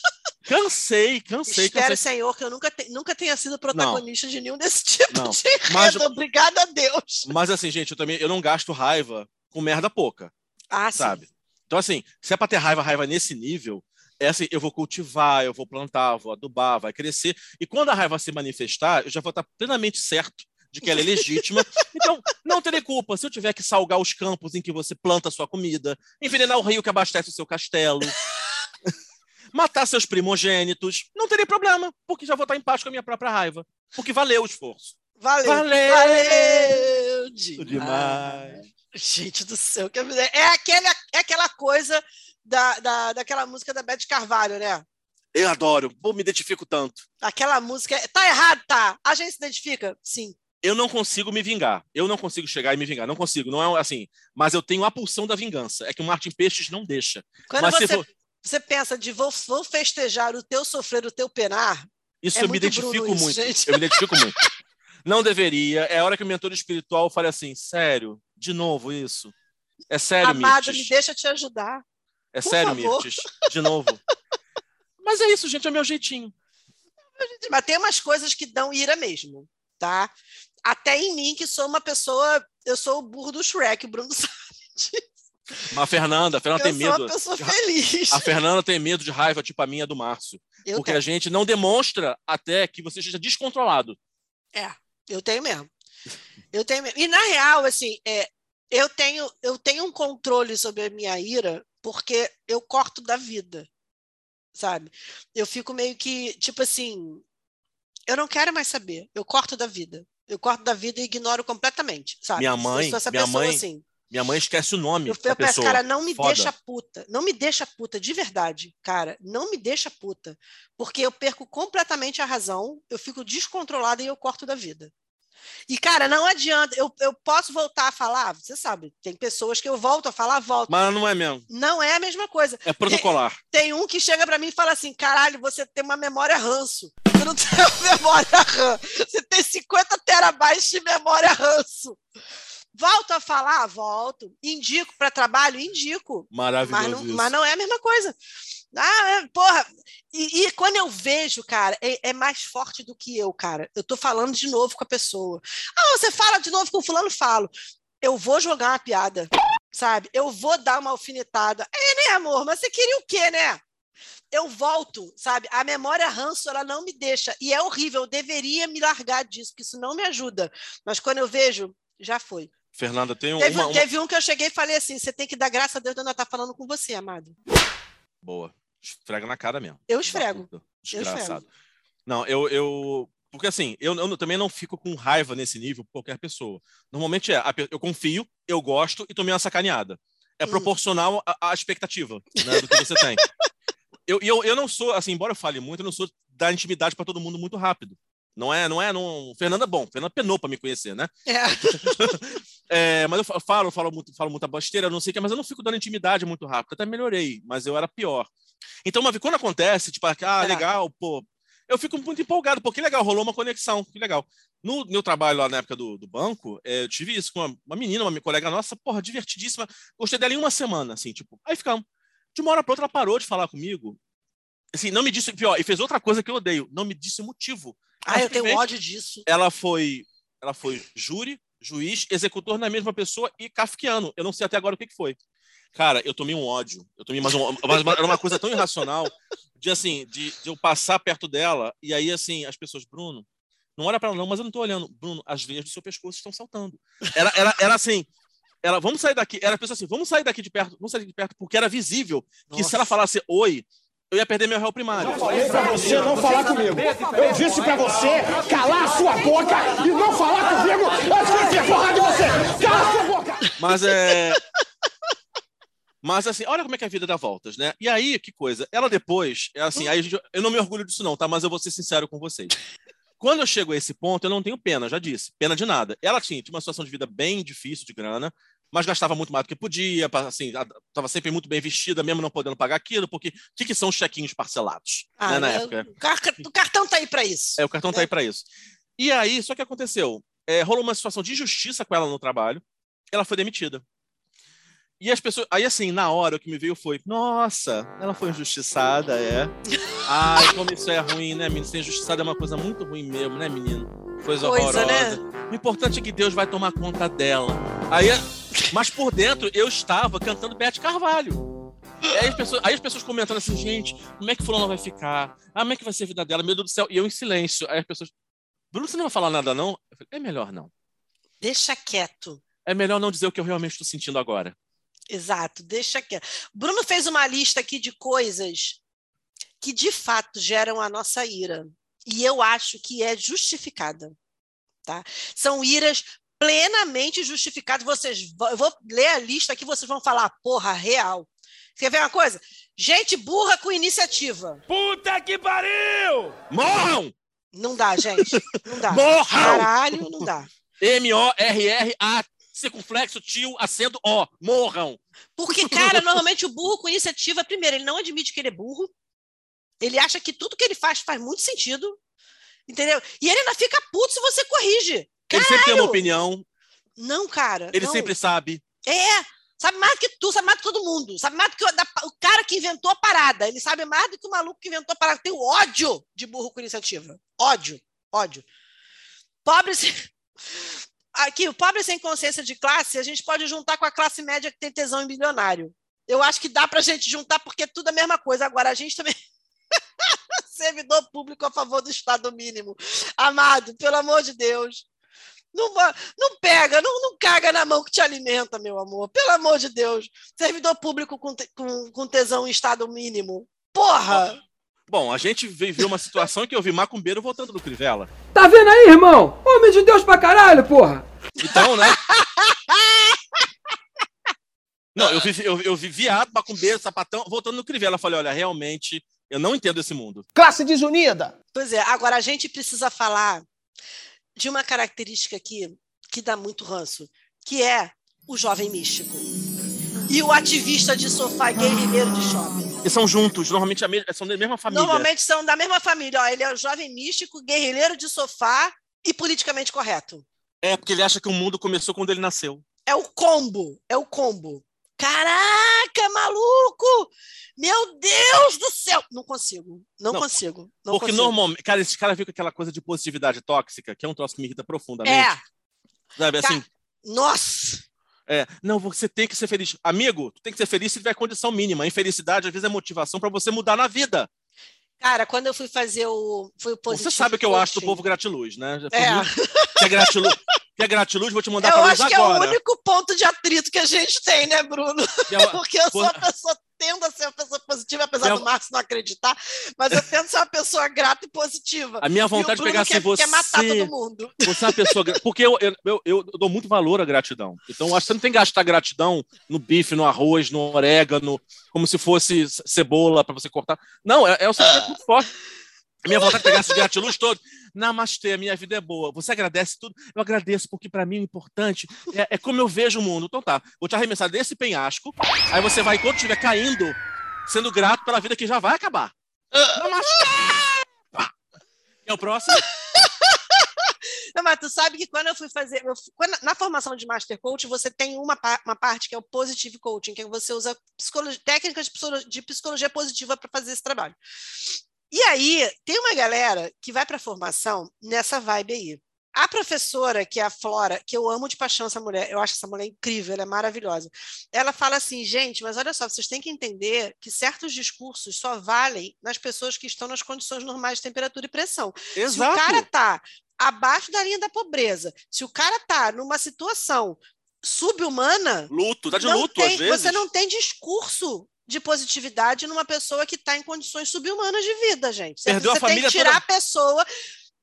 Cansei, cansei, Espero, cansei. Senhor, que eu nunca, te- nunca tenha sido protagonista de nenhum desse tipo Não, de enredo. mas- Obrigada a Deus. Mas assim, gente, eu também eu não gasto raiva com merda pouca, Ah, sim. sabe? Então assim, se é pra ter raiva, raiva nesse nível, é assim, eu vou cultivar, eu vou plantar, vou adubar, vai crescer. E quando a raiva se manifestar, eu já vou estar plenamente certo de que ela é legítima. Então, não terei culpa. Se eu tiver que salgar os campos em que você planta a sua comida, envenenar o rio que abastece o seu castelo, matar seus primogênitos, não terei problema, porque já vou estar em paz com a minha própria raiva. Porque valeu o esforço. Valeu. Valeu! Valeu demais. Demais. Gente do céu. que- É aquela, é aquela coisa da, da, daquela música da Beth Carvalho, né? Eu adoro, pô, me identifico tanto. Aquela música. Tá errado, tá? A gente se identifica? Sim. eu não consigo me vingar. Eu não consigo chegar e me vingar. Não consigo. Não é assim. Mas eu tenho a pulsão da vingança. É que o Martin Peixes não deixa. Quando mas você, for- você pensa de vou, vou festejar o teu sofrer, o teu penar, Isso É eu me identifico Bruno isso, muito. gente. Eu me identifico muito. Não deveria. É a hora que o mentor espiritual fala assim: sério, de novo isso. É sério, amado, Mirtes. me deixa te ajudar. É por sério, favor. Mirtes. De novo. Mas é isso, gente. É meu jeitinho. Mas tem umas coisas que dão ira mesmo, tá? Até em mim, que sou uma pessoa. Eu sou o burro do Shrek, o Bruno sabe. Mas a Fernanda, a Fernanda Eu tem medo. A Fernanda tem medo de raiva, tipo a minha do Márcio. Eu porque tenho. a gente não demonstra até que você esteja descontrolado. Eu tenho mesmo. Eu tenho mesmo. E na real, assim, é, eu tenho eu tenho um controle sobre a minha ira porque eu corto da vida, sabe? Eu fico meio que tipo assim, eu não quero mais saber. Eu corto da vida. Eu corto da vida e ignoro completamente, sabe? Minha Eu mãe- sou essa minha pessoa mãe assim. Minha mãe esquece o nome Eu, eu peço, cara, não me Foda. deixa puta. Não me deixa puta, de verdade, cara. Não me deixa puta. Porque eu perco completamente a razão, eu fico descontrolada e eu corto da vida. E, cara, não adianta. Eu, eu posso voltar a falar, você sabe, tem pessoas que eu volto a falar, volto. Mas não é mesmo. Não é a mesma coisa. É protocolar. Tem, tem um que chega para mim e fala assim: caralho, você tem uma memória ranço. Você não tem memória RAM. Você tem 50 terabytes de memória ranço. Volto a falar? Volto. Indico para trabalho? Indico. Maravilhoso. Mas não, mas não é a mesma coisa. Ah, é, porra. E, e quando eu vejo, cara, é, é mais forte do que eu, cara. Eu tô falando de novo com a pessoa. Ah, você fala de novo com o fulano? Falo. Eu vou jogar uma piada, sabe? Eu vou dar uma alfinetada. É, né, amor? Mas você queria o quê, né? Eu volto, sabe? A memória ranço, ela não me deixa. E é horrível. Eu deveria me largar disso, porque isso não me ajuda. Mas quando eu vejo, já foi. Fernanda, tem um- Teve, uma, uma... teve um que eu cheguei e falei assim: você tem que dar graça a Deus de não estar falando com você, amado. Boa. Esfrega na cara mesmo. Eu esfrego. Da puta. Eu Desgraçado. Não, eu, eu. Porque assim, eu, eu também não fico com raiva nesse nível por qualquer pessoa. Normalmente é, eu confio, eu gosto e tomei uma sacaneada. É Hum. proporcional à, à expectativa né, do que você tem. Eu, e eu, eu não sou, assim, embora eu fale muito, eu não sou dar intimidade para todo mundo muito rápido. Não é, não é, não. Fernanda é bom, Fernanda penou para me conhecer, né? É. É, mas eu fa- falo, falo muito, falo muita besteira, não sei o que, mas eu não fico dando intimidade muito rápido. Até melhorei, mas eu era pior. Então, uma vez quando acontece, tipo, ah, É. legal, pô, eu fico muito empolgado, porque legal, rolou uma conexão, que legal. No meu trabalho lá na época do, do banco, é, eu tive isso com uma, uma menina, uma minha colega nossa, porra, divertidíssima. Gostei dela em uma semana, assim, tipo, aí ficamos. De uma hora para outra, ela parou de falar comigo. Assim, não me disse, pior, e fez outra coisa que eu odeio, não me disse o motivo. Ah, eu tenho ódio disso. ela foi, ela foi júri, juiz, executor na mesma pessoa e kafkiano. Eu não sei até agora o que, que foi. Cara, eu tomei um ódio. Eu tomei mais um, mas era uma coisa tão irracional de assim, de, de eu passar perto dela e aí assim, as pessoas, Bruno, não olha para ela não, mas eu não tô olhando. Bruno, as veias do seu pescoço estão saltando. Era, era, era assim, ela, vamos sair daqui. Era a pessoa assim, vamos sair daqui de perto, vamos sair de perto, porque era visível que se ela falasse oi, eu ia perder meu réu primário. Falei pra você não falar comigo. Eu disse pra você calar a sua boca e não falar comigo antes que eu enfie a porrada em você. Cala a sua boca! Mas é. Mas assim, olha como é que a vida dá voltas, né? E aí, que coisa. Ela depois, é assim, aí gente- eu não me orgulho disso, não, tá? Mas eu vou ser sincero com vocês. Quando eu chego a esse ponto, eu não tenho pena, já disse. Pena de nada. Ela tinha, tinha uma situação de vida bem difícil de grana, mas gastava muito mais do que podia, assim, estava sempre muito bem vestida, mesmo não podendo pagar aquilo, porque o que, que são os chequinhos parcelados? Ah, né, na é, época. O, car- o cartão tá aí para isso. É, o cartão tá aí para isso. E aí, só que aconteceu? É, rolou uma situação de injustiça com ela no trabalho, ela foi demitida. E as pessoas. Aí, assim, na hora, o que me veio foi: nossa, ela foi injustiçada, é. Ai, como isso é ruim, né, menino? Ser injustiçada é uma coisa muito ruim mesmo, né, menino? Coisa, Coisa, horrorosa. né? O importante é que Deus vai tomar conta dela. Aí, mas por dentro, eu estava cantando Bete Carvalho. Aí as, pessoas, aí as pessoas comentando assim, gente, como é que fulano vai ficar? Ah, como é que vai ser a vida dela? Meu Deus do céu. E eu em silêncio. Aí as pessoas, Bruno, você não vai falar nada, não? Eu falei, é melhor não. Deixa quieto. É melhor não dizer o que eu realmente estou sentindo agora. Exato, deixa quieto. Bruno fez uma lista aqui de coisas que de fato geram a nossa ira. E eu acho que é justificada. Tá? São iras plenamente justificadas. Vocês, eu vou ler a lista aqui, vocês vão falar, porra, real. Quer ver uma coisa? Gente burra com iniciativa. Puta que pariu! Morram! Não dá, gente. Não dá. Morram! Caralho, não dá. M-O-R-R-A, circunflexo, tio, acendo O. Morram! Porque, cara, normalmente o burro com iniciativa, primeiro, ele não admite que ele é burro. Ele acha que tudo que ele faz faz muito sentido. Entendeu? E ele ainda fica puto se você corrige. Ele sempre tem uma opinião, Não, cara. ele não. sempre sabe. É. Sabe mais do que tu, sabe mais do que todo mundo. Sabe mais do que o, da- o cara que inventou a parada. Ele sabe mais do que o maluco que inventou a parada. Tem ódio de burro com iniciativa. Ódio. Ódio. Pobre sem... Aqui, o pobre sem consciência de classe, a gente pode juntar com a classe média que tem tesão em bilionário. Eu acho que dá pra gente juntar, porque é tudo a mesma coisa. Agora, a gente também. Servidor público a favor do Estado mínimo. Amado, pelo amor de Deus. Não, não pega, não, não caga na mão que te alimenta, meu amor. Pelo amor de Deus. Servidor público com, te- com, com tesão em Estado mínimo. Porra! Bom, a gente viveu uma situação em que eu vi macumbeiro voltando do Crivella. Tá vendo aí, irmão? Homem de Deus pra caralho, porra! Então, né? Não, eu vi, eu, eu vi viado, macumbeiro, sapatão, voltando no Crivella. Eu falei, olha, realmente, eu não entendo esse mundo. Classe desunida! Pois é, agora a gente precisa falar de uma característica aqui que dá muito ranço, que é o jovem místico. E o ativista de sofá guerrilheiro de shopping. E são juntos, normalmente são da mesma família. Normalmente são da mesma família. Ó, ele é o jovem místico, guerrilheiro de sofá e politicamente correto. É, porque ele acha que o mundo começou quando ele nasceu. É o combo. É o combo. Caraca, maluco! Meu Deus do céu! Não consigo. Não, Não, consigo. Não porque consigo. normalmente. Cara, esse cara viu com aquela coisa de positividade tóxica, que é um troço que me irrita profundamente. É. Sabe, Ca- assim, Nossa! é, não, você tem que ser feliz. Amigo, tu tem que ser feliz se tiver condição mínima. A infelicidade, às vezes, é motivação para você mudar na vida. Cara, quando eu fui fazer o. Fui o Você sabe o que eu acho do povo gratiluz, né? Já É. Que é gratiluz, que é gratiluz, vou te mandar Eu pra luz acho que é o agora. único ponto de atrito que a gente tem, né, Bruno? É Porque eu sou uma pessoa, tendo a ser uma pessoa positiva, apesar Que é do Márcio não acreditar, mas eu tento ser uma pessoa grata e positiva. A minha vontade de pegar assim, quer, você. quer matar todo mundo. Você é uma pessoa. Porque eu, eu, eu, eu dou muito valor à gratidão. Então, eu acho que você não tem que gastar gratidão no bife, no arroz, no orégano, como se fosse cebola para você cortar. Não, é, é o sentimento muito forte. Minha vontade de pegar esses gratiluz todos. Namastê, a minha vida é boa. Você agradece tudo? Eu agradeço, porque para mim o importante é, é como eu vejo o mundo. Então tá, vou te arremessar desse penhasco, aí você vai, enquanto estiver caindo, sendo grato pela vida que já vai acabar. Namastê! É o próximo? Não, mas tu sabe que quando eu fui fazer. eu quando- na formação de Master Coach, você tem uma, uma parte que é o Positive Coaching, que você usa técnicas de psicologia, de psicologia positiva para fazer esse trabalho. E aí, tem uma galera que vai para a formação nessa vibe aí. A professora, que é a Flora, que eu amo de paixão essa mulher, eu acho essa mulher incrível, ela é maravilhosa. Ela fala assim, gente, mas olha só, vocês têm que entender que certos discursos só valem nas pessoas que estão nas condições normais de temperatura e pressão. Se o Exato. cara tá abaixo da linha da pobreza, se o cara tá numa situação subhumana, Luto, tá de luto tem- às vezes. você não tem discurso de positividade numa pessoa que está em condições subhumanas de vida, gente. Você, Perdeu a você tem família que tirar toda. a pessoa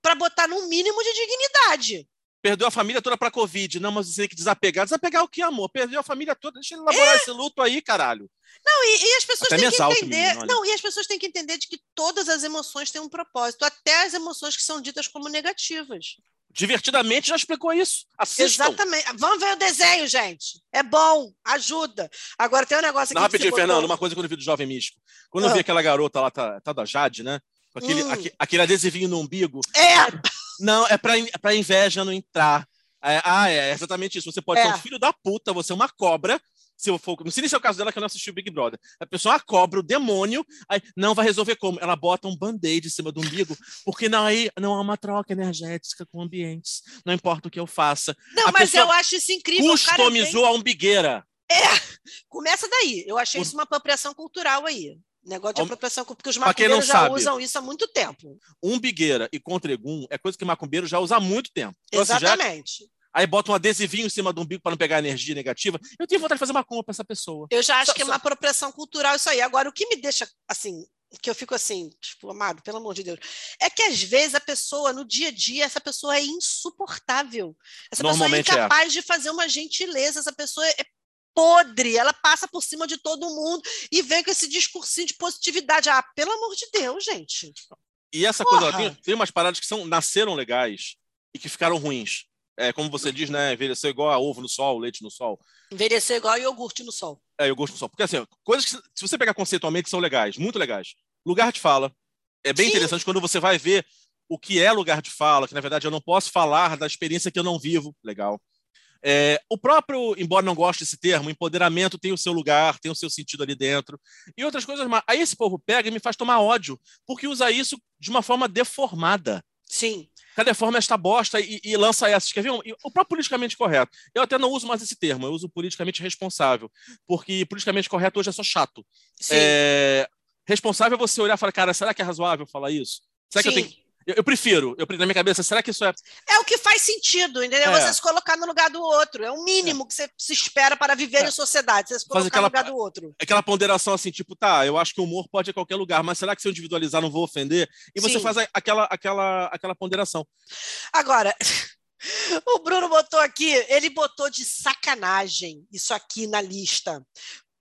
para botar num mínimo de dignidade. Perdeu a família toda pra Covid. Não, mas você tem que desapegar. Desapegar o que, amor? Perdeu a família toda. Deixa ele elaborar esse luto aí, caralho. Não, e, e as pessoas Até têm que entender. menino, não, e as pessoas têm que entender de que todas as emoções têm um propósito, até as emoções que são ditas como negativas. Divertidamente já explicou isso. Assistam. Exatamente. Vamos ver o desenho, gente. É bom, ajuda. Agora tem um negócio aqui. Não, rapidinho, botou- Fernando, uma coisa que eu vi do Jovem Místico. Quando eu Ah. vi aquela garota lá, tá, tá da Jade, né? Com aquele, Hum. aque- aquele adesivinho no umbigo. É, Não, é pra, é pra inveja não entrar. É, ah, é exatamente isso. Você pode É. ser um filho da puta, você é uma cobra. Se eu for, não sei se é o caso dela que eu não assisti o Big Brother. A pessoa é uma cobra, o demônio, aí não vai resolver como? Ela bota um band-aid em cima do umbigo, porque não, aí não há uma troca energética com ambientes. Não importa o que eu faça. não, A mas eu acho isso incrível. o cara Customizou a umbigueira. Começa daí. Eu achei O- isso uma apropriação cultural aí. Negócio de apropriação cultural, porque os macumbeiros já sabe. usam isso há muito tempo. Umbigueira e contregum é coisa que macumbeiro já usa há muito tempo. Então, assim, já- Exatamente. Aí bota um adesivinho em cima do umbigo para não pegar energia negativa. Eu tenho vontade de fazer macumba para essa pessoa. Eu já acho Só- que é só- uma apropriação cultural isso aí. Agora, o que me deixa assim, que eu fico assim, tipo, amado, pelo amor de Deus, é que às vezes a pessoa, no dia a dia, essa pessoa é insuportável. Essa Normalmente é. pessoa é incapaz de fazer uma gentileza, essa pessoa é podre, ela passa por cima de todo mundo e vem com esse discursinho de positividade. Ah, pelo amor de Deus, gente. E essa Porra! coisa, tem, tem umas paradas que são, nasceram legais e que ficaram ruins. É, como você diz, né? Envelheceu igual a ovo no sol, leite no sol. Envelhecer igual iogurte no sol. É, gosto do sol. Porque assim, coisas que, se você pegar conceitualmente, são legais, muito legais. Lugar de fala. É bem Sim. interessante quando você vai ver o que é lugar de fala, que na verdade eu não posso falar da experiência que eu não vivo. Legal. É, o próprio, embora não goste desse termo, empoderamento tem o seu lugar, tem o seu sentido ali dentro. E outras coisas mais. Aí esse povo pega e me faz tomar ódio, porque usa isso de uma forma deformada. Sim. Cada forma esta bosta e, e lança essas. Quer ver? O próprio politicamente correto. Eu até não uso mais esse termo, eu uso politicamente responsável. Porque politicamente correto hoje é só chato. Sim. É, Responsável é você olhar e falar, cara, será que é razoável falar isso? Será que eu Sim. tenho. Eu, eu prefiro, eu, na minha cabeça, será que isso é. É o que faz sentido, entendeu? É. Você se colocar no lugar do outro. É o mínimo que você se espera para viver É. em sociedade. Você se colocar aquela- no lugar do outro. Aquela ponderação assim, tipo, tá, eu acho que o humor pode ir a qualquer lugar, mas será que se eu individualizar não vou ofender? E você Sim. faz a- aquela, aquela, aquela ponderação. Agora, o Bruno botou aqui, ele botou de sacanagem isso aqui na lista.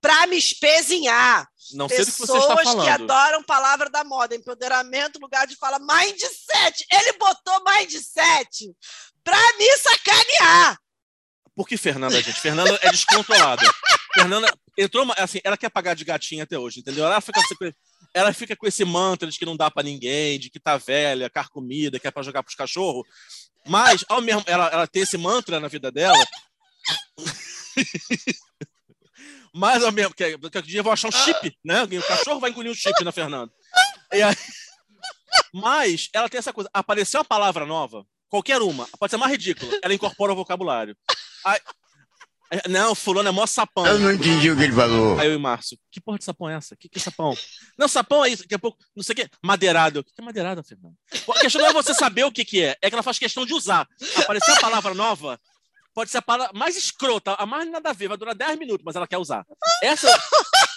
Para me espezinhar. Não sei do que você está Pessoas que falando. adoram palavra da moda, empoderamento, lugar de fala mindset. Ele botou mindset pra me sacanear. Por que Fernanda, gente? Fernanda é descontrolada. Fernanda entrou, uma- assim, ela quer pagar de gatinha até hoje, entendeu? Ela fica, com- ela fica com esse mantra de que não dá pra ninguém, de que tá velha, carcomida, que é pra jogar pros cachorros. Mas, ao mesmo, ela, ela tem esse mantra na vida dela. Mas ao mesmo que que um dia eu vou achar um chip, né? O cachorro vai engolir um chip na Fernanda. E aí- Mas ela tem essa coisa. Apareceu uma palavra nova, qualquer uma, pode ser mais ridícula, ela incorpora o vocabulário. Aí- não, fulano é mó sapão. Eu não entendi o que ele falou. Aí eu e Márcio, que porra de sapão é essa? Que que é sapão? Não, sapão é isso, daqui a pouco, não sei o que, madeirado. O que é madeirado, Fernando? A questão não é você saber o que que é, é que ela faz questão de usar. Apareceu a palavra nova, pode ser a palavra mais escrota, a mais nada a ver, vai durar 10 minutos, mas ela quer usar. Essa,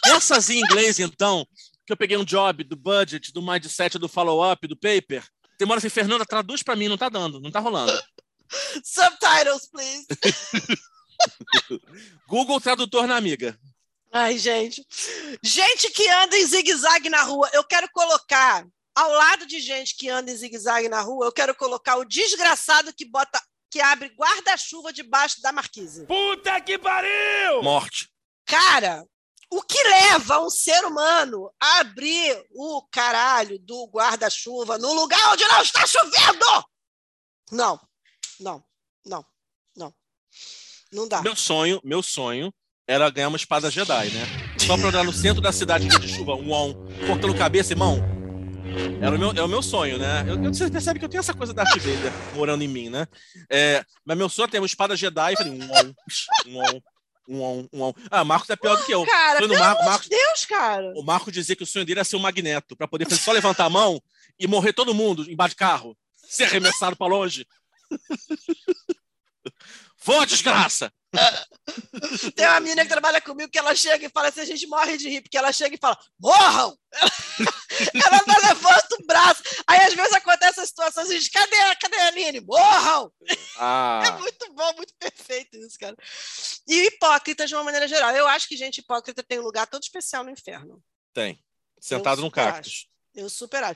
essas em inglês, então, que eu peguei um job do budget, do mindset, do follow-up, do paper, tem uma hora assim, Fernanda, traduz pra mim, não tá dando, não tá rolando. Subtitles, please. Google Tradutor na amiga. Ai, gente. Gente que anda em zigue-zague na rua. Eu quero colocar, ao lado de gente que anda em zigue-zague na rua, eu quero colocar o desgraçado que bota, que abre guarda-chuva debaixo da marquise. Puta que pariu! Morte. Cara, o que leva um ser humano a abrir o caralho do guarda-chuva no lugar onde não está chovendo? Não, não, não, não. Não dá. Meu sonho, meu sonho era ganhar uma espada Jedi, né? Só pra andar no centro da cidade de chuva, um on, cortando cabeça e mão. Era o meu, é o meu sonho, né? Eu, eu- você percebe que eu tenho essa coisa da Darth Vader morando em mim, né? É, mas meu sonho é ter uma espada Jedi e falei, um um um on, um on. Ah, Marcos é pior do que eu. Cara, pelo amor Marcos- de Deus, cara. O Marco dizia que o sonho dele era ser um magneto, pra poder fazer só levantar a mão e morrer todo mundo embaixo de carro, ser arremessado pra longe. Voa, desgraça! Tem uma menina que trabalha comigo que ela chega e fala assim: a gente morre de rir, porque ela chega e fala: morram! Ela não levanta o braço. Aí às vezes acontece essa situação assim: gente, cadê, a- cadê a Aline? Morram! É Ah, muito bom, muito perfeito isso, cara. E hipócritas de uma maneira geral. Eu acho que gente hipócrita tem um lugar todo especial no inferno. tem. Sentado num cactus. acho. Eu super acho.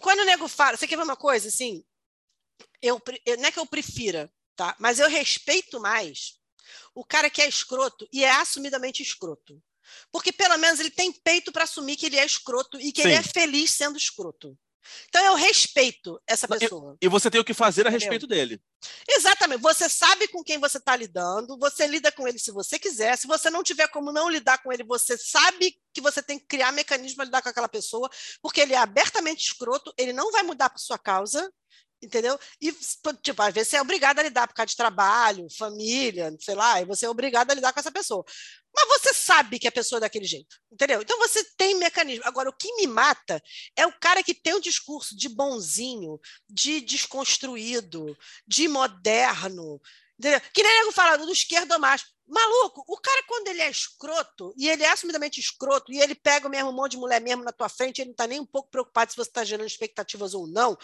Quando o nego fala, você quer ver uma coisa assim? Eu- não é que eu prefira, tá? Mas eu respeito mais o cara que é escroto e é assumidamente escroto. Porque pelo menos ele tem peito para assumir que ele é escroto e que ele Sim. é feliz sendo escroto. Então eu respeito essa pessoa. E você tem o que fazer a Entendeu? respeito dele. Exatamente. Você sabe com quem você está lidando, você lida com ele se você quiser. Se você não tiver como não lidar com ele, você sabe que você tem que criar mecanismo para lidar com aquela pessoa, porque ele é abertamente escroto, ele não vai mudar por sua causa. Entendeu? E, tipo, às vezes você é obrigado a lidar por causa de trabalho, família, sei lá, e você é obrigado a lidar com essa pessoa. Mas você sabe que a pessoa é daquele jeito, entendeu? Então você tem mecanismo. Agora, o que me mata é o cara que tem um discurso de bonzinho, de desconstruído, de moderno, entendeu? Que nem nego fala do esquerdomacho. Maluco, o cara, quando ele é escroto, e ele é assumidamente escroto, e ele pega o mesmo monte de mulher mesmo na tua frente, ele não está nem um pouco preocupado se você está gerando expectativas ou não.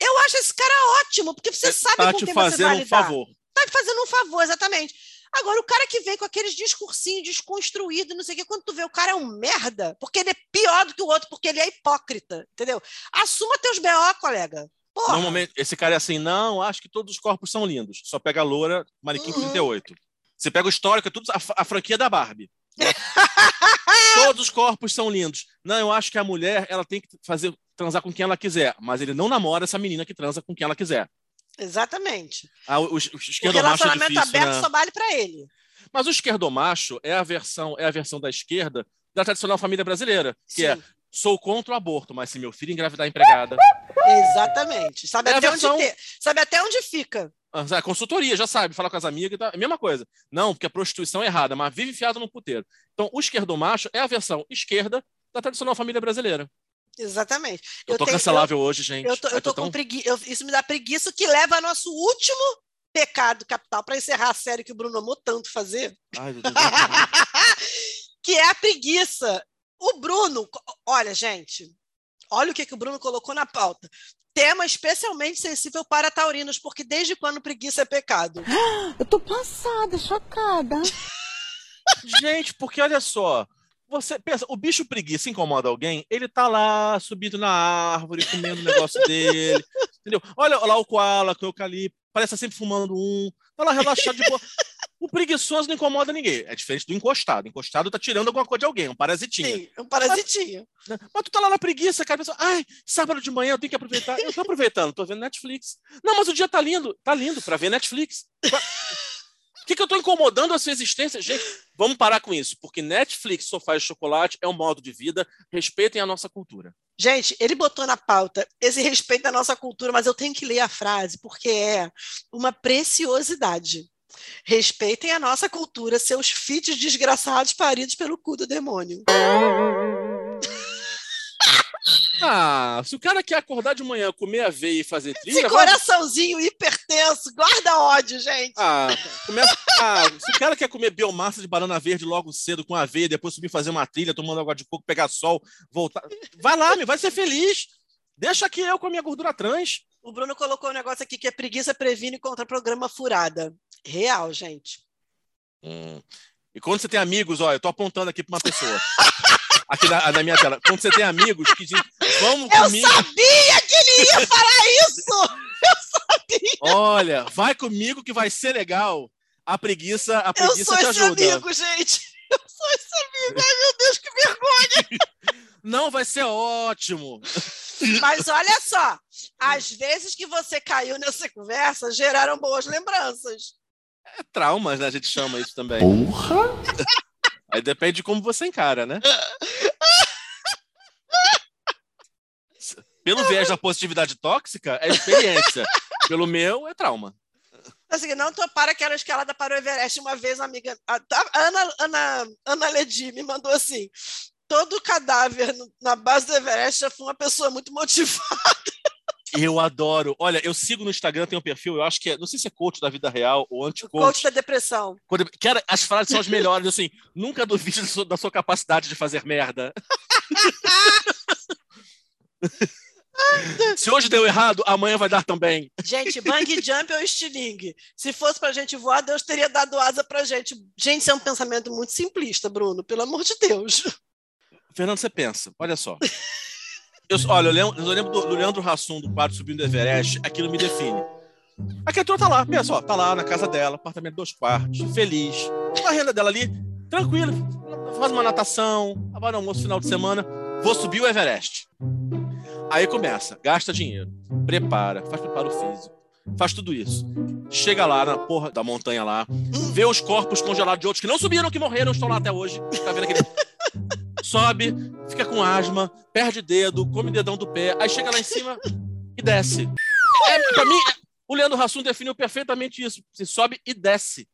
Eu acho esse cara ótimo, porque você sabe tá com te quem você fazendo vai um lidar. favor. Tá te fazendo um favor, exatamente. Agora, o cara que vem com aqueles discursinhos desconstruídos, não sei o quê, quando tu vê o cara é um merda, porque ele é pior do que o outro, porque ele é hipócrita, entendeu? Assuma teus BO, colega. Porra. Normalmente, esse cara é assim, não, acho que todos os corpos são lindos. Só pega a loura, manequim Uhum. 38. Você pega o histórico, é tudo a, a franquia da Barbie. todos os corpos são lindos. Não, eu acho que a mulher, ela tem que fazer transar com quem ela quiser, mas ele não namora essa menina que transa com quem ela quiser. Exatamente. Ah, o, o O esquerdomacho é relacionamento difícil, aberto né? só vale para ele. Mas o esquerdomacho é a versão, é a versão da esquerda da tradicional família brasileira, que é Sim. sou contra o aborto, mas se meu filho engravidar empregada, Exatamente. Sabe É a até versão- onde sabe até onde fica. Ah, sabe, consultoria, já sabe, fala com as amigas, tá? é a mesma coisa. Não, porque a prostituição é errada, mas vive enfiado no puteiro. Então, o esquerdomacho é a versão esquerda da tradicional família brasileira. Exatamente. Eu, tô tenho- cancelável hoje, gente. Eu tô, eu tô tão- com preguiça. Isso me dá preguiça, que leva ao nosso último pecado capital, para encerrar a série que o Bruno amou tanto fazer, Ai, meu Deus, que é a preguiça. O Bruno, olha, gente, olha o que, que o Bruno colocou na pauta. Tema especialmente sensível para taurinos, porque desde quando preguiça é pecado? Eu tô passada, chocada. Gente, porque olha só, você pensa, o bicho preguiça incomoda alguém, ele tá lá subindo na árvore, comendo o negócio dele, entendeu? Olha lá o koala o eucalipto, parece sempre fumando um, tá lá relaxado de boa. O preguiçoso não incomoda ninguém. É diferente do encostado. O encostado tá tirando alguma coisa de alguém, um parasitinho. Sim, um parasitinho. Mas, mas, tu tá lá na preguiça, cara, pensa, ai, sábado de manhã eu tenho que aproveitar. Eu tô aproveitando, tô vendo Netflix. Não, mas o dia tá lindo, tá lindo para ver Netflix. O que, que eu tô incomodando a sua existência? Gente, vamos parar com isso, porque Netflix, sofá e chocolate é um modo de vida. Respeitem a nossa cultura. Gente, ele botou na pauta esse respeito à nossa cultura, mas eu tenho que ler a frase, porque é uma preciosidade. Respeitem a nossa cultura, seus filhos desgraçados paridos pelo cu do demônio. Ah, se o cara quer acordar de manhã, comer aveia e fazer trilha... Esse coraçãozinho vai... hipertenso, guarda ódio, gente. Ah, começa... ah, se o cara quer comer biomassa de banana verde logo cedo com aveia, depois subir fazer uma trilha, tomando água de coco, pegar sol, voltar... Vai lá, me vai ser feliz. Deixa aqui eu com a minha gordura trans. O Bruno colocou um negócio aqui que é preguiça previne contra programa furada. Real, gente. Hum. E quando você tem amigos, olha, eu tô apontando aqui para uma pessoa. aqui na, na, minha tela. Quando você tem amigos que dizem, vamos eu comigo. Eu sabia que ele ia falar isso! Eu sabia! Olha, vai comigo que vai ser legal. A preguiça, a preguiça te ajuda. Eu sou esse amigo, gente. Eu sou esse amigo. Ai, meu Deus, que vergonha! Não, vai ser ótimo. Mas olha só, às vezes que você caiu nessa conversa, geraram boas lembranças. É traumas, né? A gente chama isso também. Porra! Aí depende de como você encara, né? Pelo viés da positividade tóxica, é experiência. Pelo meu, é trauma. Assim, não topar aquela escalada para o Everest. Uma vez, uma amiga, a Ana, Ana, Ana Ledi me mandou assim: todo cadáver na base do Everest já foi uma pessoa muito motivada. Eu adoro. Olha, eu sigo no Instagram, tem um perfil, eu acho que é, não sei se é coach da vida real ou anti-coach. Coach da depressão. Quando, cara, as frases são as melhores, assim, nunca duvide da sua, da sua capacidade de fazer merda. Se hoje deu errado, amanhã vai dar também. Gente, bang jump ou estilingue. Se fosse pra gente voar, Deus teria dado asa pra gente. Gente, isso é um pensamento muito simplista, Bruno, pelo amor de Deus. Fernando, você pensa, olha só. Eu, olha, eu lembro, eu lembro do, do Leandro Hassum, do quadro Subindo do Everest, aquilo me define. A criatura tá lá, pensa, ó, tá lá na casa dela, apartamento dois quartos, feliz, com a renda dela ali, tranquila, faz uma natação, agora almoço final de semana, vou subir o Everest. Aí começa, gasta dinheiro, prepara, faz preparo físico, faz tudo isso. Chega lá na porra da montanha lá, vê os corpos congelados de outros que não subiram, que morreram, estão lá até hoje. Tá vendo aquele sobe, fica com asma, perde dedo, come dedão do pé, aí chega lá em cima e desce. É, pra mim, o Leandro Hassum definiu perfeitamente isso. Você sobe e desce.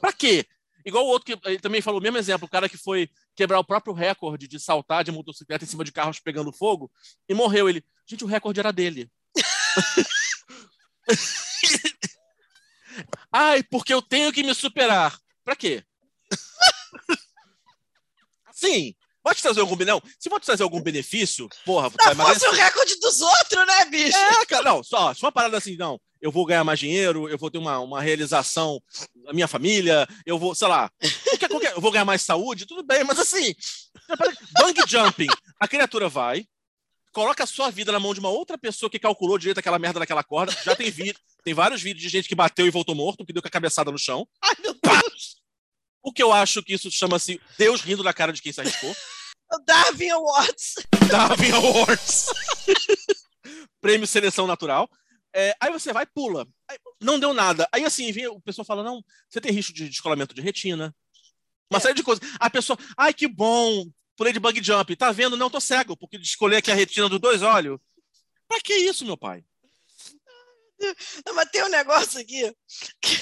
Pra quê? Igual o outro que ele também falou o mesmo exemplo, o cara que foi quebrar o próprio recorde de saltar de motocicleta em cima de carros pegando fogo e morreu. Ele, gente, o recorde era dele. Ai, porque eu tenho que me superar. Pra quê? Sim, Te trazer algum não? Se for trazer algum benefício, porra, não, vai emagrecer. o recorde dos outros, né, bicho? É, cara, não, só, só uma parada assim, não. Eu vou ganhar mais dinheiro, eu vou ter uma, uma realização da minha família, eu vou, sei lá, qualquer, qualquer, eu vou ganhar mais saúde, tudo bem, mas assim, bang jumping, a criatura vai, coloca a sua vida na mão de uma outra pessoa que calculou direito aquela merda naquela corda. Já tem vídeo, tem vários vídeos de gente que bateu e voltou morto, que deu com a cabeçada no chão. Ai, meu Deus! O que eu acho que isso chama-se Deus rindo da cara de quem se arriscou. Darwin Awards. Darwin Awards. Prêmio Seleção Natural. É, aí você vai pula. Aí, não deu nada. Aí assim, vem, o pessoal fala: não, você tem risco de descolamento de retina. Uma é. série de coisas. A pessoa, ai que bom, pulei de bug jump. Tá vendo? Não, tô cego, porque descolei aqui a retina dos dois olhos. Pra que isso, meu pai? Não, mas tem um negócio aqui que,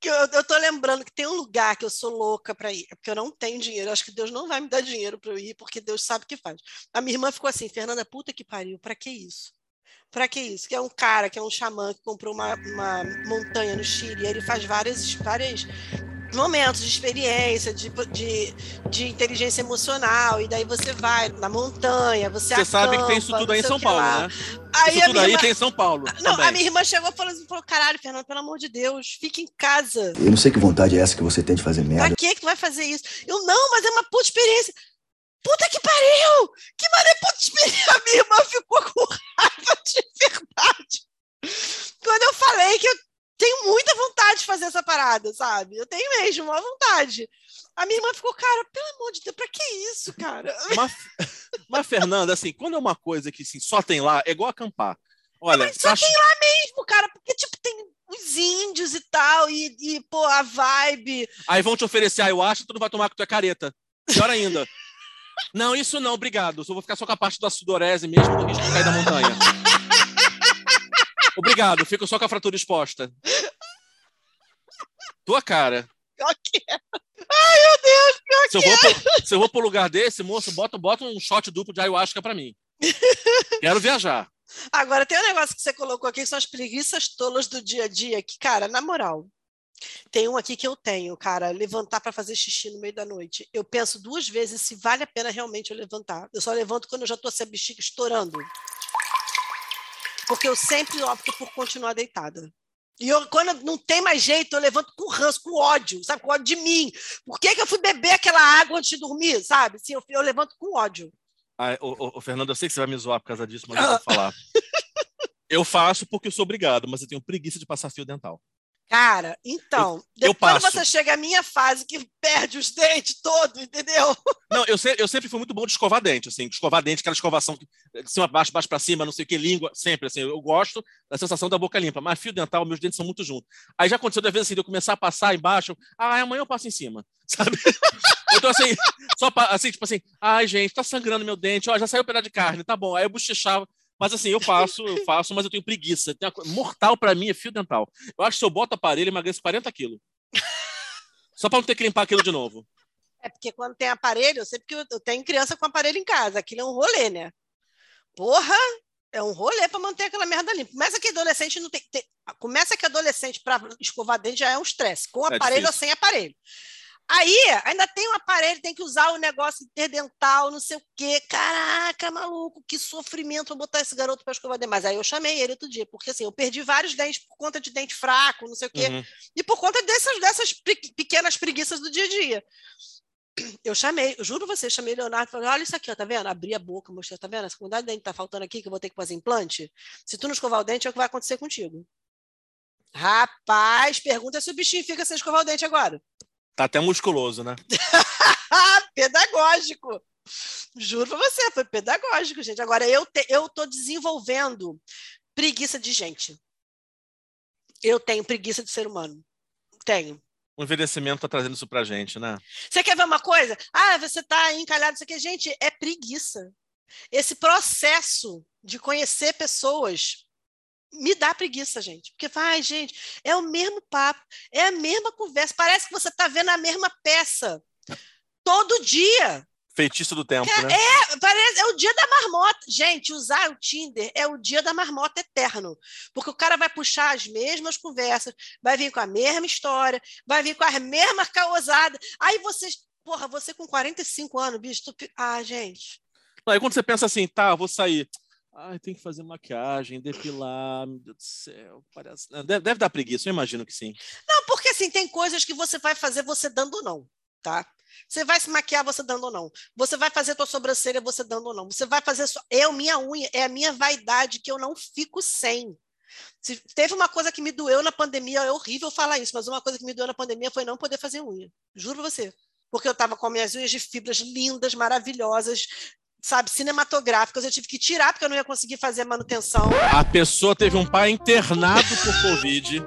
que eu, eu tô lembrando que tem um lugar que eu sou louca para ir, porque eu não tenho dinheiro. Eu acho que Deus não vai me dar dinheiro para eu ir, porque Deus sabe o que faz. A minha irmã ficou assim, Fernanda, puta que pariu, para que isso? Para que isso? Que é um cara, que é um xamã que comprou uma, uma montanha no Chile, e ele faz várias, várias momentos de experiência, de, de, de inteligência emocional, e daí você vai na montanha, você Você sabe que tem isso acampa, tudo aí em não sei São que Paulo, lá. né? Aí isso a tudo minha aí irmã- tem em São Paulo. Não, também. a minha irmã chegou e falou, assim, falou, caralho, Fernando, pelo amor de Deus, fica em casa. Eu não sei que vontade é essa que você tem de fazer Pra merda. que que tu vai fazer isso? Eu, não, mas é uma puta experiência. Puta que pariu! Que maneiro puta experiência! A minha irmã ficou com raiva de verdade. Quando eu falei que eu tenho muita vontade de fazer essa parada, sabe? Eu tenho mesmo, uma vontade. A minha irmã ficou, cara, pelo amor de Deus, pra que isso, cara? Mas, mas, Fernanda, assim, quando é uma coisa que assim, só tem lá, é igual acampar. Olha, Mas só acha- tem lá mesmo, cara, porque, tipo, tem os índios e tal, e, e pô, a vibe. aí vão te oferecer ayahuasca, tu não vai tomar que tu é careta. Pior ainda. Não, isso não, obrigado. Eu só vou ficar só com a parte da sudorese mesmo, do risco de cair da montanha. Obrigado, fico só com a fratura exposta. Tua cara. Pior que é. Ai, meu Deus, pior Se eu, que vou é. pro, se eu vou pro lugar desse, moço, bota, bota um shot duplo de ayahuasca pra mim. Quero viajar. Agora, tem um negócio que você colocou aqui, que são as preguiças tolas do dia a dia, que, cara, na moral, tem um aqui que eu tenho, cara, levantar para fazer xixi no meio da noite. Eu penso duas vezes se vale a pena realmente eu levantar. Eu só levanto quando eu já tô sem a bexiga estourando. Porque eu sempre opto por continuar deitada. E eu, quando não tem mais jeito, eu levanto com ranço, com ódio, sabe? Com ódio de mim. Por que, que eu fui beber aquela água antes de dormir, sabe? Assim, eu, eu levanto com ódio. Ô, ô, Fernando, eu sei que você vai me zoar por causa disso, mas eu vou falar. Eu faço porque eu sou obrigado, mas eu tenho preguiça de passar fio dental. Cara, então, eu depois passo. você chega à minha fase que perde os dentes todos, entendeu? Não, eu, se- eu sempre fui muito bom de escovar dente, assim, escovar dente, aquela escovação que- de cima para baixo, baixo para cima, não sei o que, língua, sempre, assim, eu gosto da sensação da boca limpa, mas fio dental, meus dentes são muito juntos. Aí já aconteceu da vez assim, de eu começar a passar embaixo, ah, amanhã eu passo em cima, sabe? Então, assim, só assim, tipo assim, ai, gente, tá sangrando meu dente, ó, já saiu um pedaço de carne, tá bom. Aí eu bochechava, mas assim, eu faço, eu faço, mas eu tenho preguiça. Tem uma mortal pra mim é fio dental. Eu acho que se eu boto aparelho, eu emagreço 40 quilos. Só pra não ter que limpar aquilo de novo. É porque quando tem aparelho, eu sei porque eu tenho criança com aparelho em casa, aquilo é um rolê, né? Porra, é um rolê para manter aquela merda limpa. Começa que adolescente não tem, tem- começa que adolescente para escovar dente já é um estresse, com É aparelho ou difícil. sem aparelho. Aí, ainda tem um aparelho, tem que usar o negócio interdental, não sei o quê. Caraca, maluco, que sofrimento botar esse garoto para escovar dente. Mas aí eu chamei ele outro dia, porque assim, eu perdi vários dentes por conta de dente fraco, não sei o quê. Uhum. E por conta dessas, dessas pe- pequenas preguiças do dia a dia. Eu chamei, eu juro você, chamei o Leonardo e falei: olha isso aqui, ó, tá vendo? Abri a boca, mostrei, tá vendo? Essa quantidade de dente tá faltando aqui, que eu vou ter que fazer implante. Se tu não escovar o dente, é o que vai acontecer contigo. Rapaz, pergunta se o bichinho fica sem escovar o dente agora. Tá até musculoso, né? pedagógico. Juro pra você, foi pedagógico, gente. Agora, eu, te, eu tô desenvolvendo preguiça de gente. Eu tenho preguiça de ser humano. Tenho. O envelhecimento tá trazendo isso pra gente, né? Você quer ver uma coisa? Ah, você está encalhado, isso aqui. Gente, é preguiça. Esse processo de conhecer pessoas me dá preguiça, gente. Porque, ai, gente, é o mesmo papo, é a mesma conversa. Parece que você está vendo a mesma peça todo dia. Feitiço do tempo, É, né? é, parece, é o dia da marmota. Gente, usar o Tinder é o dia da marmota eterno. Porque o cara vai puxar as mesmas conversas, vai vir com a mesma história, vai vir com as mesmas causadas. Aí vocês. Porra, você com 45 anos, bicho. Tu... Ah, gente. Aí quando você pensa assim, tá, vou sair. Ai, tem que fazer maquiagem, depilar, meu Deus do céu. Parece... Deve, deve dar preguiça, eu imagino que sim. Não, porque assim, tem coisas que você vai fazer você dando ou não, tá? Você vai se maquiar você dando ou não. Você vai fazer tua sobrancelha você dando ou não. Você vai fazer só. Eu, minha unha, é a minha vaidade que eu não fico sem. Se teve uma coisa que me doeu na pandemia, é horrível falar isso, mas uma coisa que me doeu na pandemia foi não poder fazer unha. Juro você. Porque eu estava com minhas unhas de fibras lindas, maravilhosas, sabe, cinematográficas. Eu tive que tirar porque eu não ia conseguir fazer manutenção. A pessoa teve um pai internado por Covid.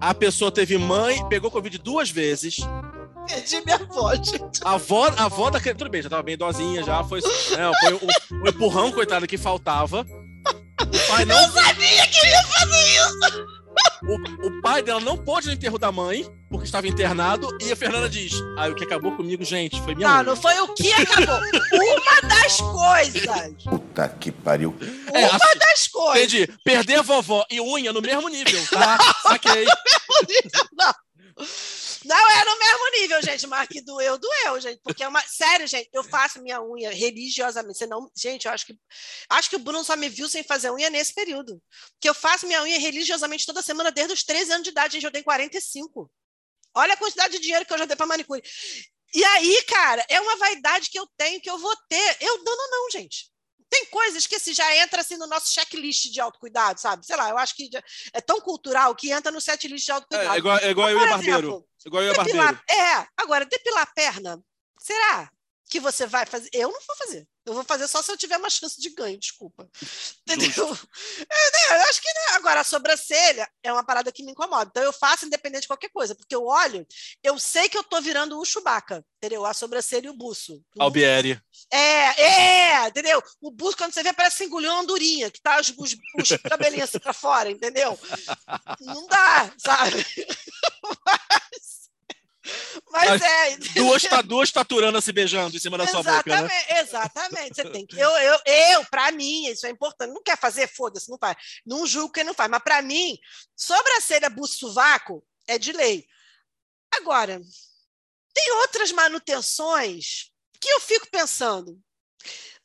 A pessoa teve mãe, pegou Covid duas vezes. Perdi minha avó, gente. A avó, a avó da criança, tudo bem, já tava bem idosinha, já foi, né, foi o, o empurrão, coitado, que faltava. O pai não. Eu sabia que ia fazer isso! O, o pai dela não pôde no enterro da mãe, porque estava internado, e a Fernanda diz: Ah, o que acabou comigo, gente, foi minha Não, unha." não foi o que acabou. Uma das coisas. Puta que pariu. É, Uma assim, das coisas. Entendi. Perder a vovó e unha no mesmo nível, tá? Saquei. Não. Não é no mesmo nível, gente, mas que doeu, doeu, gente. Porque é uma. Sério, gente, eu faço minha unha religiosamente. Você não... Gente, eu acho que. Acho que o Bruno só me viu sem fazer unha nesse período. Que eu faço minha unha religiosamente toda semana desde os 13 anos de idade, gente. Eu tenho 45. Olha a quantidade de dinheiro que eu já dei para manicure. E aí, cara, é uma vaidade que eu tenho, que eu vou ter. Eu dando não, gente. Tem coisas que se assim, já entra assim no nosso checklist de autocuidado, sabe? Sei lá, eu acho que é tão cultural que entra no setlist de autocuidado. É, é igual, é igual então, eu e o barbeiro. Igual eu e barbeiro. É, agora, depilar a perna, será que você vai fazer? Eu não vou fazer. Eu vou fazer só se eu tiver uma chance de ganho, desculpa. Entendeu? É, né, eu acho que né? agora a sobrancelha é uma parada que me incomoda. Então eu faço independente de qualquer coisa, porque eu olho, eu sei que eu tô virando o Chewbacca, entendeu? A sobrancelha e o buço. Albieri. É, é, entendeu? O buço, quando você vê, parece engoliu uma andorinha, que tá os, os, os cabelinhos assim pra fora, entendeu? Não dá, sabe? Mas, mas é. Duas, tá, duas taturando se beijando em cima da sua boca. Né? Exatamente. Você tem que. Eu, eu, eu para mim, isso é importante. Não quer fazer, foda-se, não faz. Não julgo quem não faz. Mas para mim, sobrancelha, buço, sovaco é de lei. Agora, tem outras manutenções que eu fico pensando.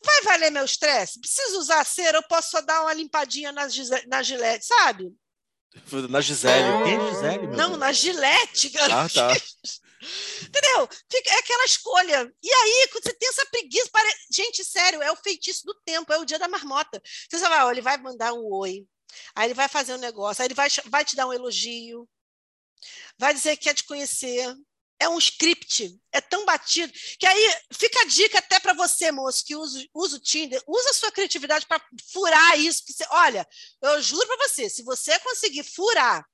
Vai valer meu estresse? Preciso usar cera? Eu posso só dar uma limpadinha na, na gilete, sabe? Na Gisele. Quem é Gisele? Não, Deus? na Gilete, Ah, tá. Entendeu? Fica, é aquela escolha. E aí, quando você tem essa preguiça, pare... gente, sério, é o feitiço do tempo, é o dia da marmota. Você vai, olha, ele vai mandar um oi, aí ele vai fazer um negócio, aí ele vai, vai te dar um elogio, vai dizer que quer te conhecer, é um script, é tão batido, que aí fica a dica até para você, moço, que usa, usa o Tinder, usa a sua criatividade para furar isso. Você, olha, eu juro para você, se você conseguir furar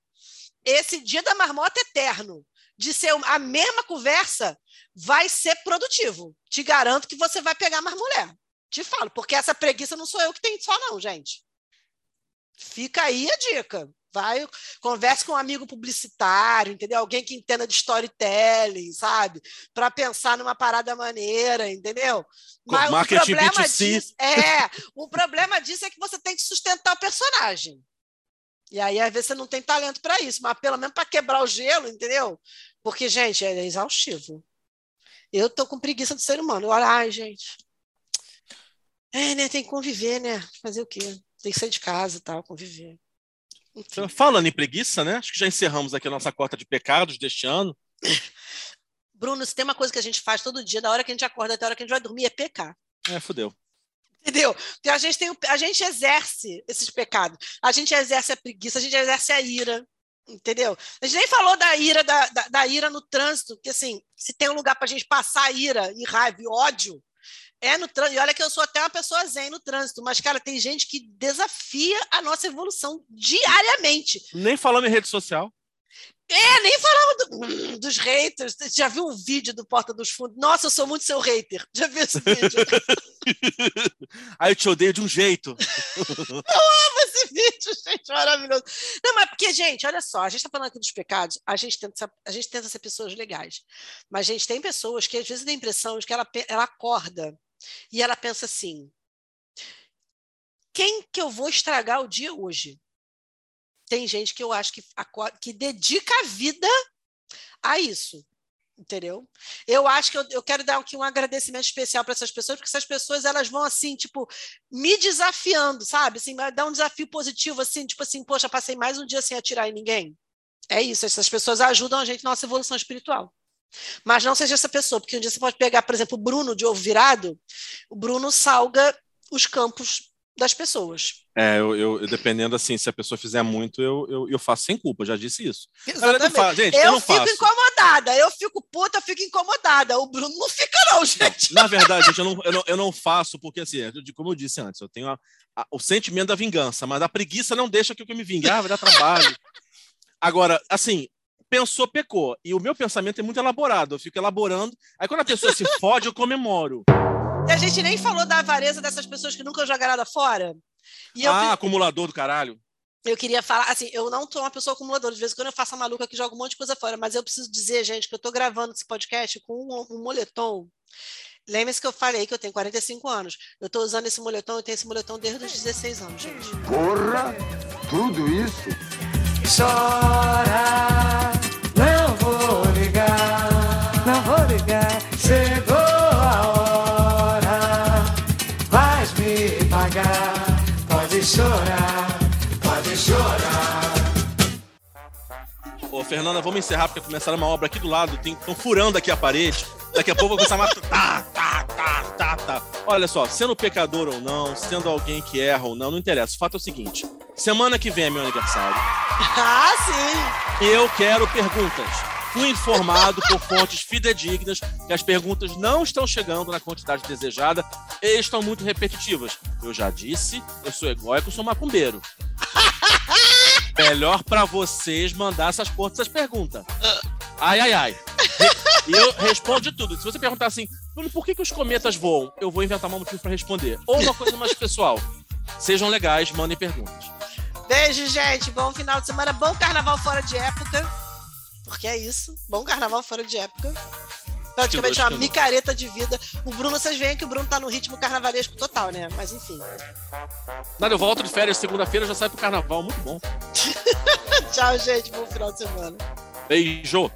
esse dia da marmota eterno, de ser a mesma conversa, vai ser produtivo. Te garanto que você vai pegar mais mulher. Te falo, porque essa preguiça não sou eu que tenho só, não, gente. Fica aí a dica. Vai, converse com um amigo publicitário, entendeu? Alguém que entenda de storytelling, sabe? Para pensar numa parada maneira, entendeu? Mas Marketing o problema disso, é, o problema disso é que você tem que sustentar o personagem. E aí, às vezes, você não tem talento para isso, mas pelo menos para quebrar o gelo, entendeu? Porque, gente, é exaustivo. Eu tô com preguiça do ser humano. Olha, ai, gente. É, né? Tem que conviver, né? Fazer o quê? Tem que sair de casa e tal, conviver. Enfim. Falando em preguiça, né? Acho que já encerramos aqui a nossa cota de pecados deste ano. Bruno, se tem uma coisa que a gente faz todo dia, da hora que a gente acorda até a hora que a gente vai dormir, é pecar. É, fudeu. Entendeu? Porque a gente, tem, a gente exerce esses pecados. A gente exerce a preguiça, a gente exerce a ira. Entendeu? A gente nem falou da ira, da, da, da ira no trânsito, que assim, se tem um lugar para a gente passar ira e raiva e ódio, é no trânsito. E olha que eu sou até uma pessoa zen no trânsito, mas, cara, tem gente que desafia a nossa evolução diariamente. Nem falando em rede social. É, nem falava do, dos haters. Já viu um vídeo do Porta dos Fundos? Nossa, eu sou muito seu hater. Já viu esse vídeo? Aí eu te odeio de um jeito. eu amo esse vídeo, gente, maravilhoso. Não, mas porque, gente, olha só, a gente está falando aqui dos pecados, a gente, tenta, a gente tenta ser pessoas legais. Mas, gente, tem pessoas que às vezes tem a impressão de que ela, ela acorda e ela pensa assim: quem que eu vou estragar o dia hoje? Tem gente que eu acho que, que dedica a vida a isso. Entendeu? Eu acho que eu, eu quero dar aqui um agradecimento especial para essas pessoas, porque essas pessoas elas vão assim, tipo, me desafiando, sabe? Assim, dar um desafio positivo, assim, tipo assim, poxa, passei mais um dia sem atirar em ninguém. É isso, essas pessoas ajudam a gente na nossa evolução espiritual. Mas não seja essa pessoa, porque um dia você pode pegar, por exemplo, o Bruno de ovo virado, o Bruno salga os campos das pessoas. É, eu, eu, dependendo assim, se a pessoa fizer muito, eu, eu, eu faço sem culpa, já disse isso. Exatamente. Eu, gente, eu, eu fico faço. incomodada, eu fico puta, eu fico incomodada. O Bruno não fica, não, gente. Na verdade, gente, eu não, eu não, eu não faço, porque assim, como eu disse antes, eu tenho a, a, o sentimento da vingança, mas a preguiça não deixa que eu me vingar, vai dar trabalho. Agora, assim, pensou, pecou. E o meu pensamento é muito elaborado. Eu fico elaborando. Aí quando a pessoa se fode, eu comemoro. E a gente nem falou da avareza dessas pessoas que nunca jogaram nada fora. E ah, eu... acumulador do caralho. Eu queria falar, assim, eu não sou uma pessoa acumuladora, de vez em quando eu faço a maluca que joga um monte de coisa fora, mas eu preciso dizer, gente, que eu estou gravando esse podcast com um, um moletom. Lembre-se que eu falei que eu tenho 45 anos. Eu estou usando esse moletom, eu tenho esse moletom desde os 16 anos, gente. Porra! Tudo isso? Chora, pagar. Chegou a hora, vais me pagar. Pode chorar, pode chorar. Ô, Fernanda, vamos encerrar porque começaram uma obra aqui do lado. Estão furando aqui a parede. Daqui a pouco vou começar a matar. Tá, tá, tá, tá, tá. Olha só, sendo pecador ou não, sendo alguém que erra ou não, não interessa. O fato é o seguinte: semana que vem é meu aniversário. Ah, sim! Eu quero perguntas. Fui informado por fontes fidedignas que as perguntas não estão chegando na quantidade desejada e estão muito repetitivas. Eu já disse, eu sou egóico, sou macumbeiro. Melhor para vocês mandar essas essas perguntas. Ai, ai, ai. E eu respondo de tudo. Se você perguntar assim, Bruno, por que, que os cometas voam? Eu vou inventar um motivo para responder. Ou uma coisa mais pessoal. Sejam legais, mandem perguntas. Beijo, gente. Bom final de semana. Bom carnaval fora de época. Porque é isso. Bom carnaval fora de época. Praticamente uma micareta de vida. O Bruno, vocês veem que o Bruno tá no ritmo carnavalesco total, né? Mas enfim. Nada, eu volto de férias segunda-feira, já sai pro carnaval. Muito bom. Tchau, gente. Bom final de semana. Beijo.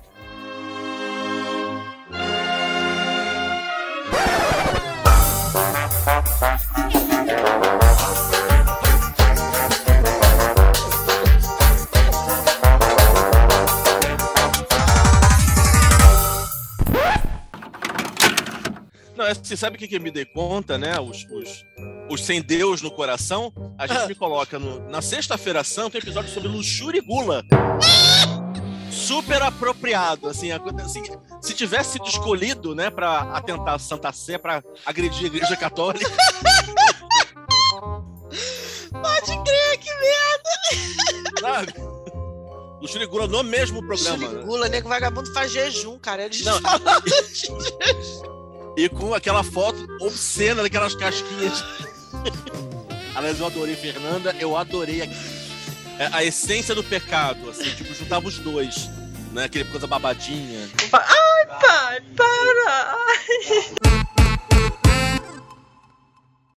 Você sabe o que, que me dei conta, né? Os, os, os sem Deus no coração, a gente me coloca no, na Sexta-feira Santa um episódio sobre luxúria e gula. Super apropriado, assim, assim, se tivesse sido escolhido, né, para atentar a Santa Sé, para agredir a Igreja Católica. Pode crer, que merda! Sabe? Luxúria e gula no mesmo programa. Luxúria e gula, nego vagabundo faz jejum, cara. Eles Não. falam de jejum. E com aquela foto obscena daquelas casquinhas. Aliás, eu adorei Fernanda, eu adorei a, é, a essência do pecado, assim, tipo, juntava os dois, né? Aquele coisa babadinha. Ai, pai, para! Ai.